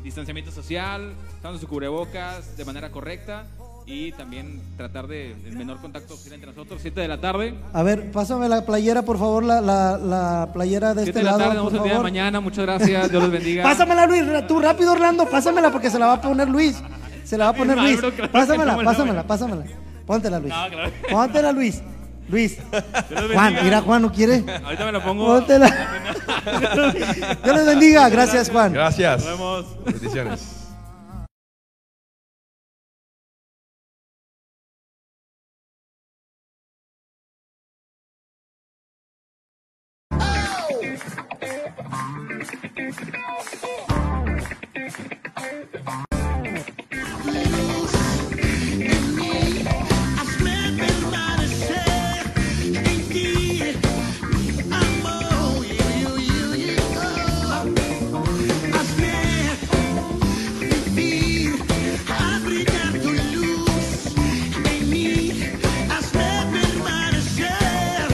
distanciamiento social, usando su cubrebocas de manera correcta y también tratar de el menor contacto posible entre nosotros. 7 de la tarde. A ver, pásame la playera, por favor, la, la, la playera de 7 este de la lado. tarde, nos por vemos el día de mañana. Muchas gracias. Dios los bendiga. Pásamela, Luis. Tú rápido, Orlando. Pásamela porque se la va a poner Luis. Se la va a poner Luis. Pásamela, la pásamela, pásamala. Póntela, Luis. Póntela, Luis. Luis. Juan, mira, Juan, ¿no quiere? Ahorita me lo pongo. Póntela. Dios les bendiga. Gracias, Juan. Gracias. Nos vemos. Bendiciones.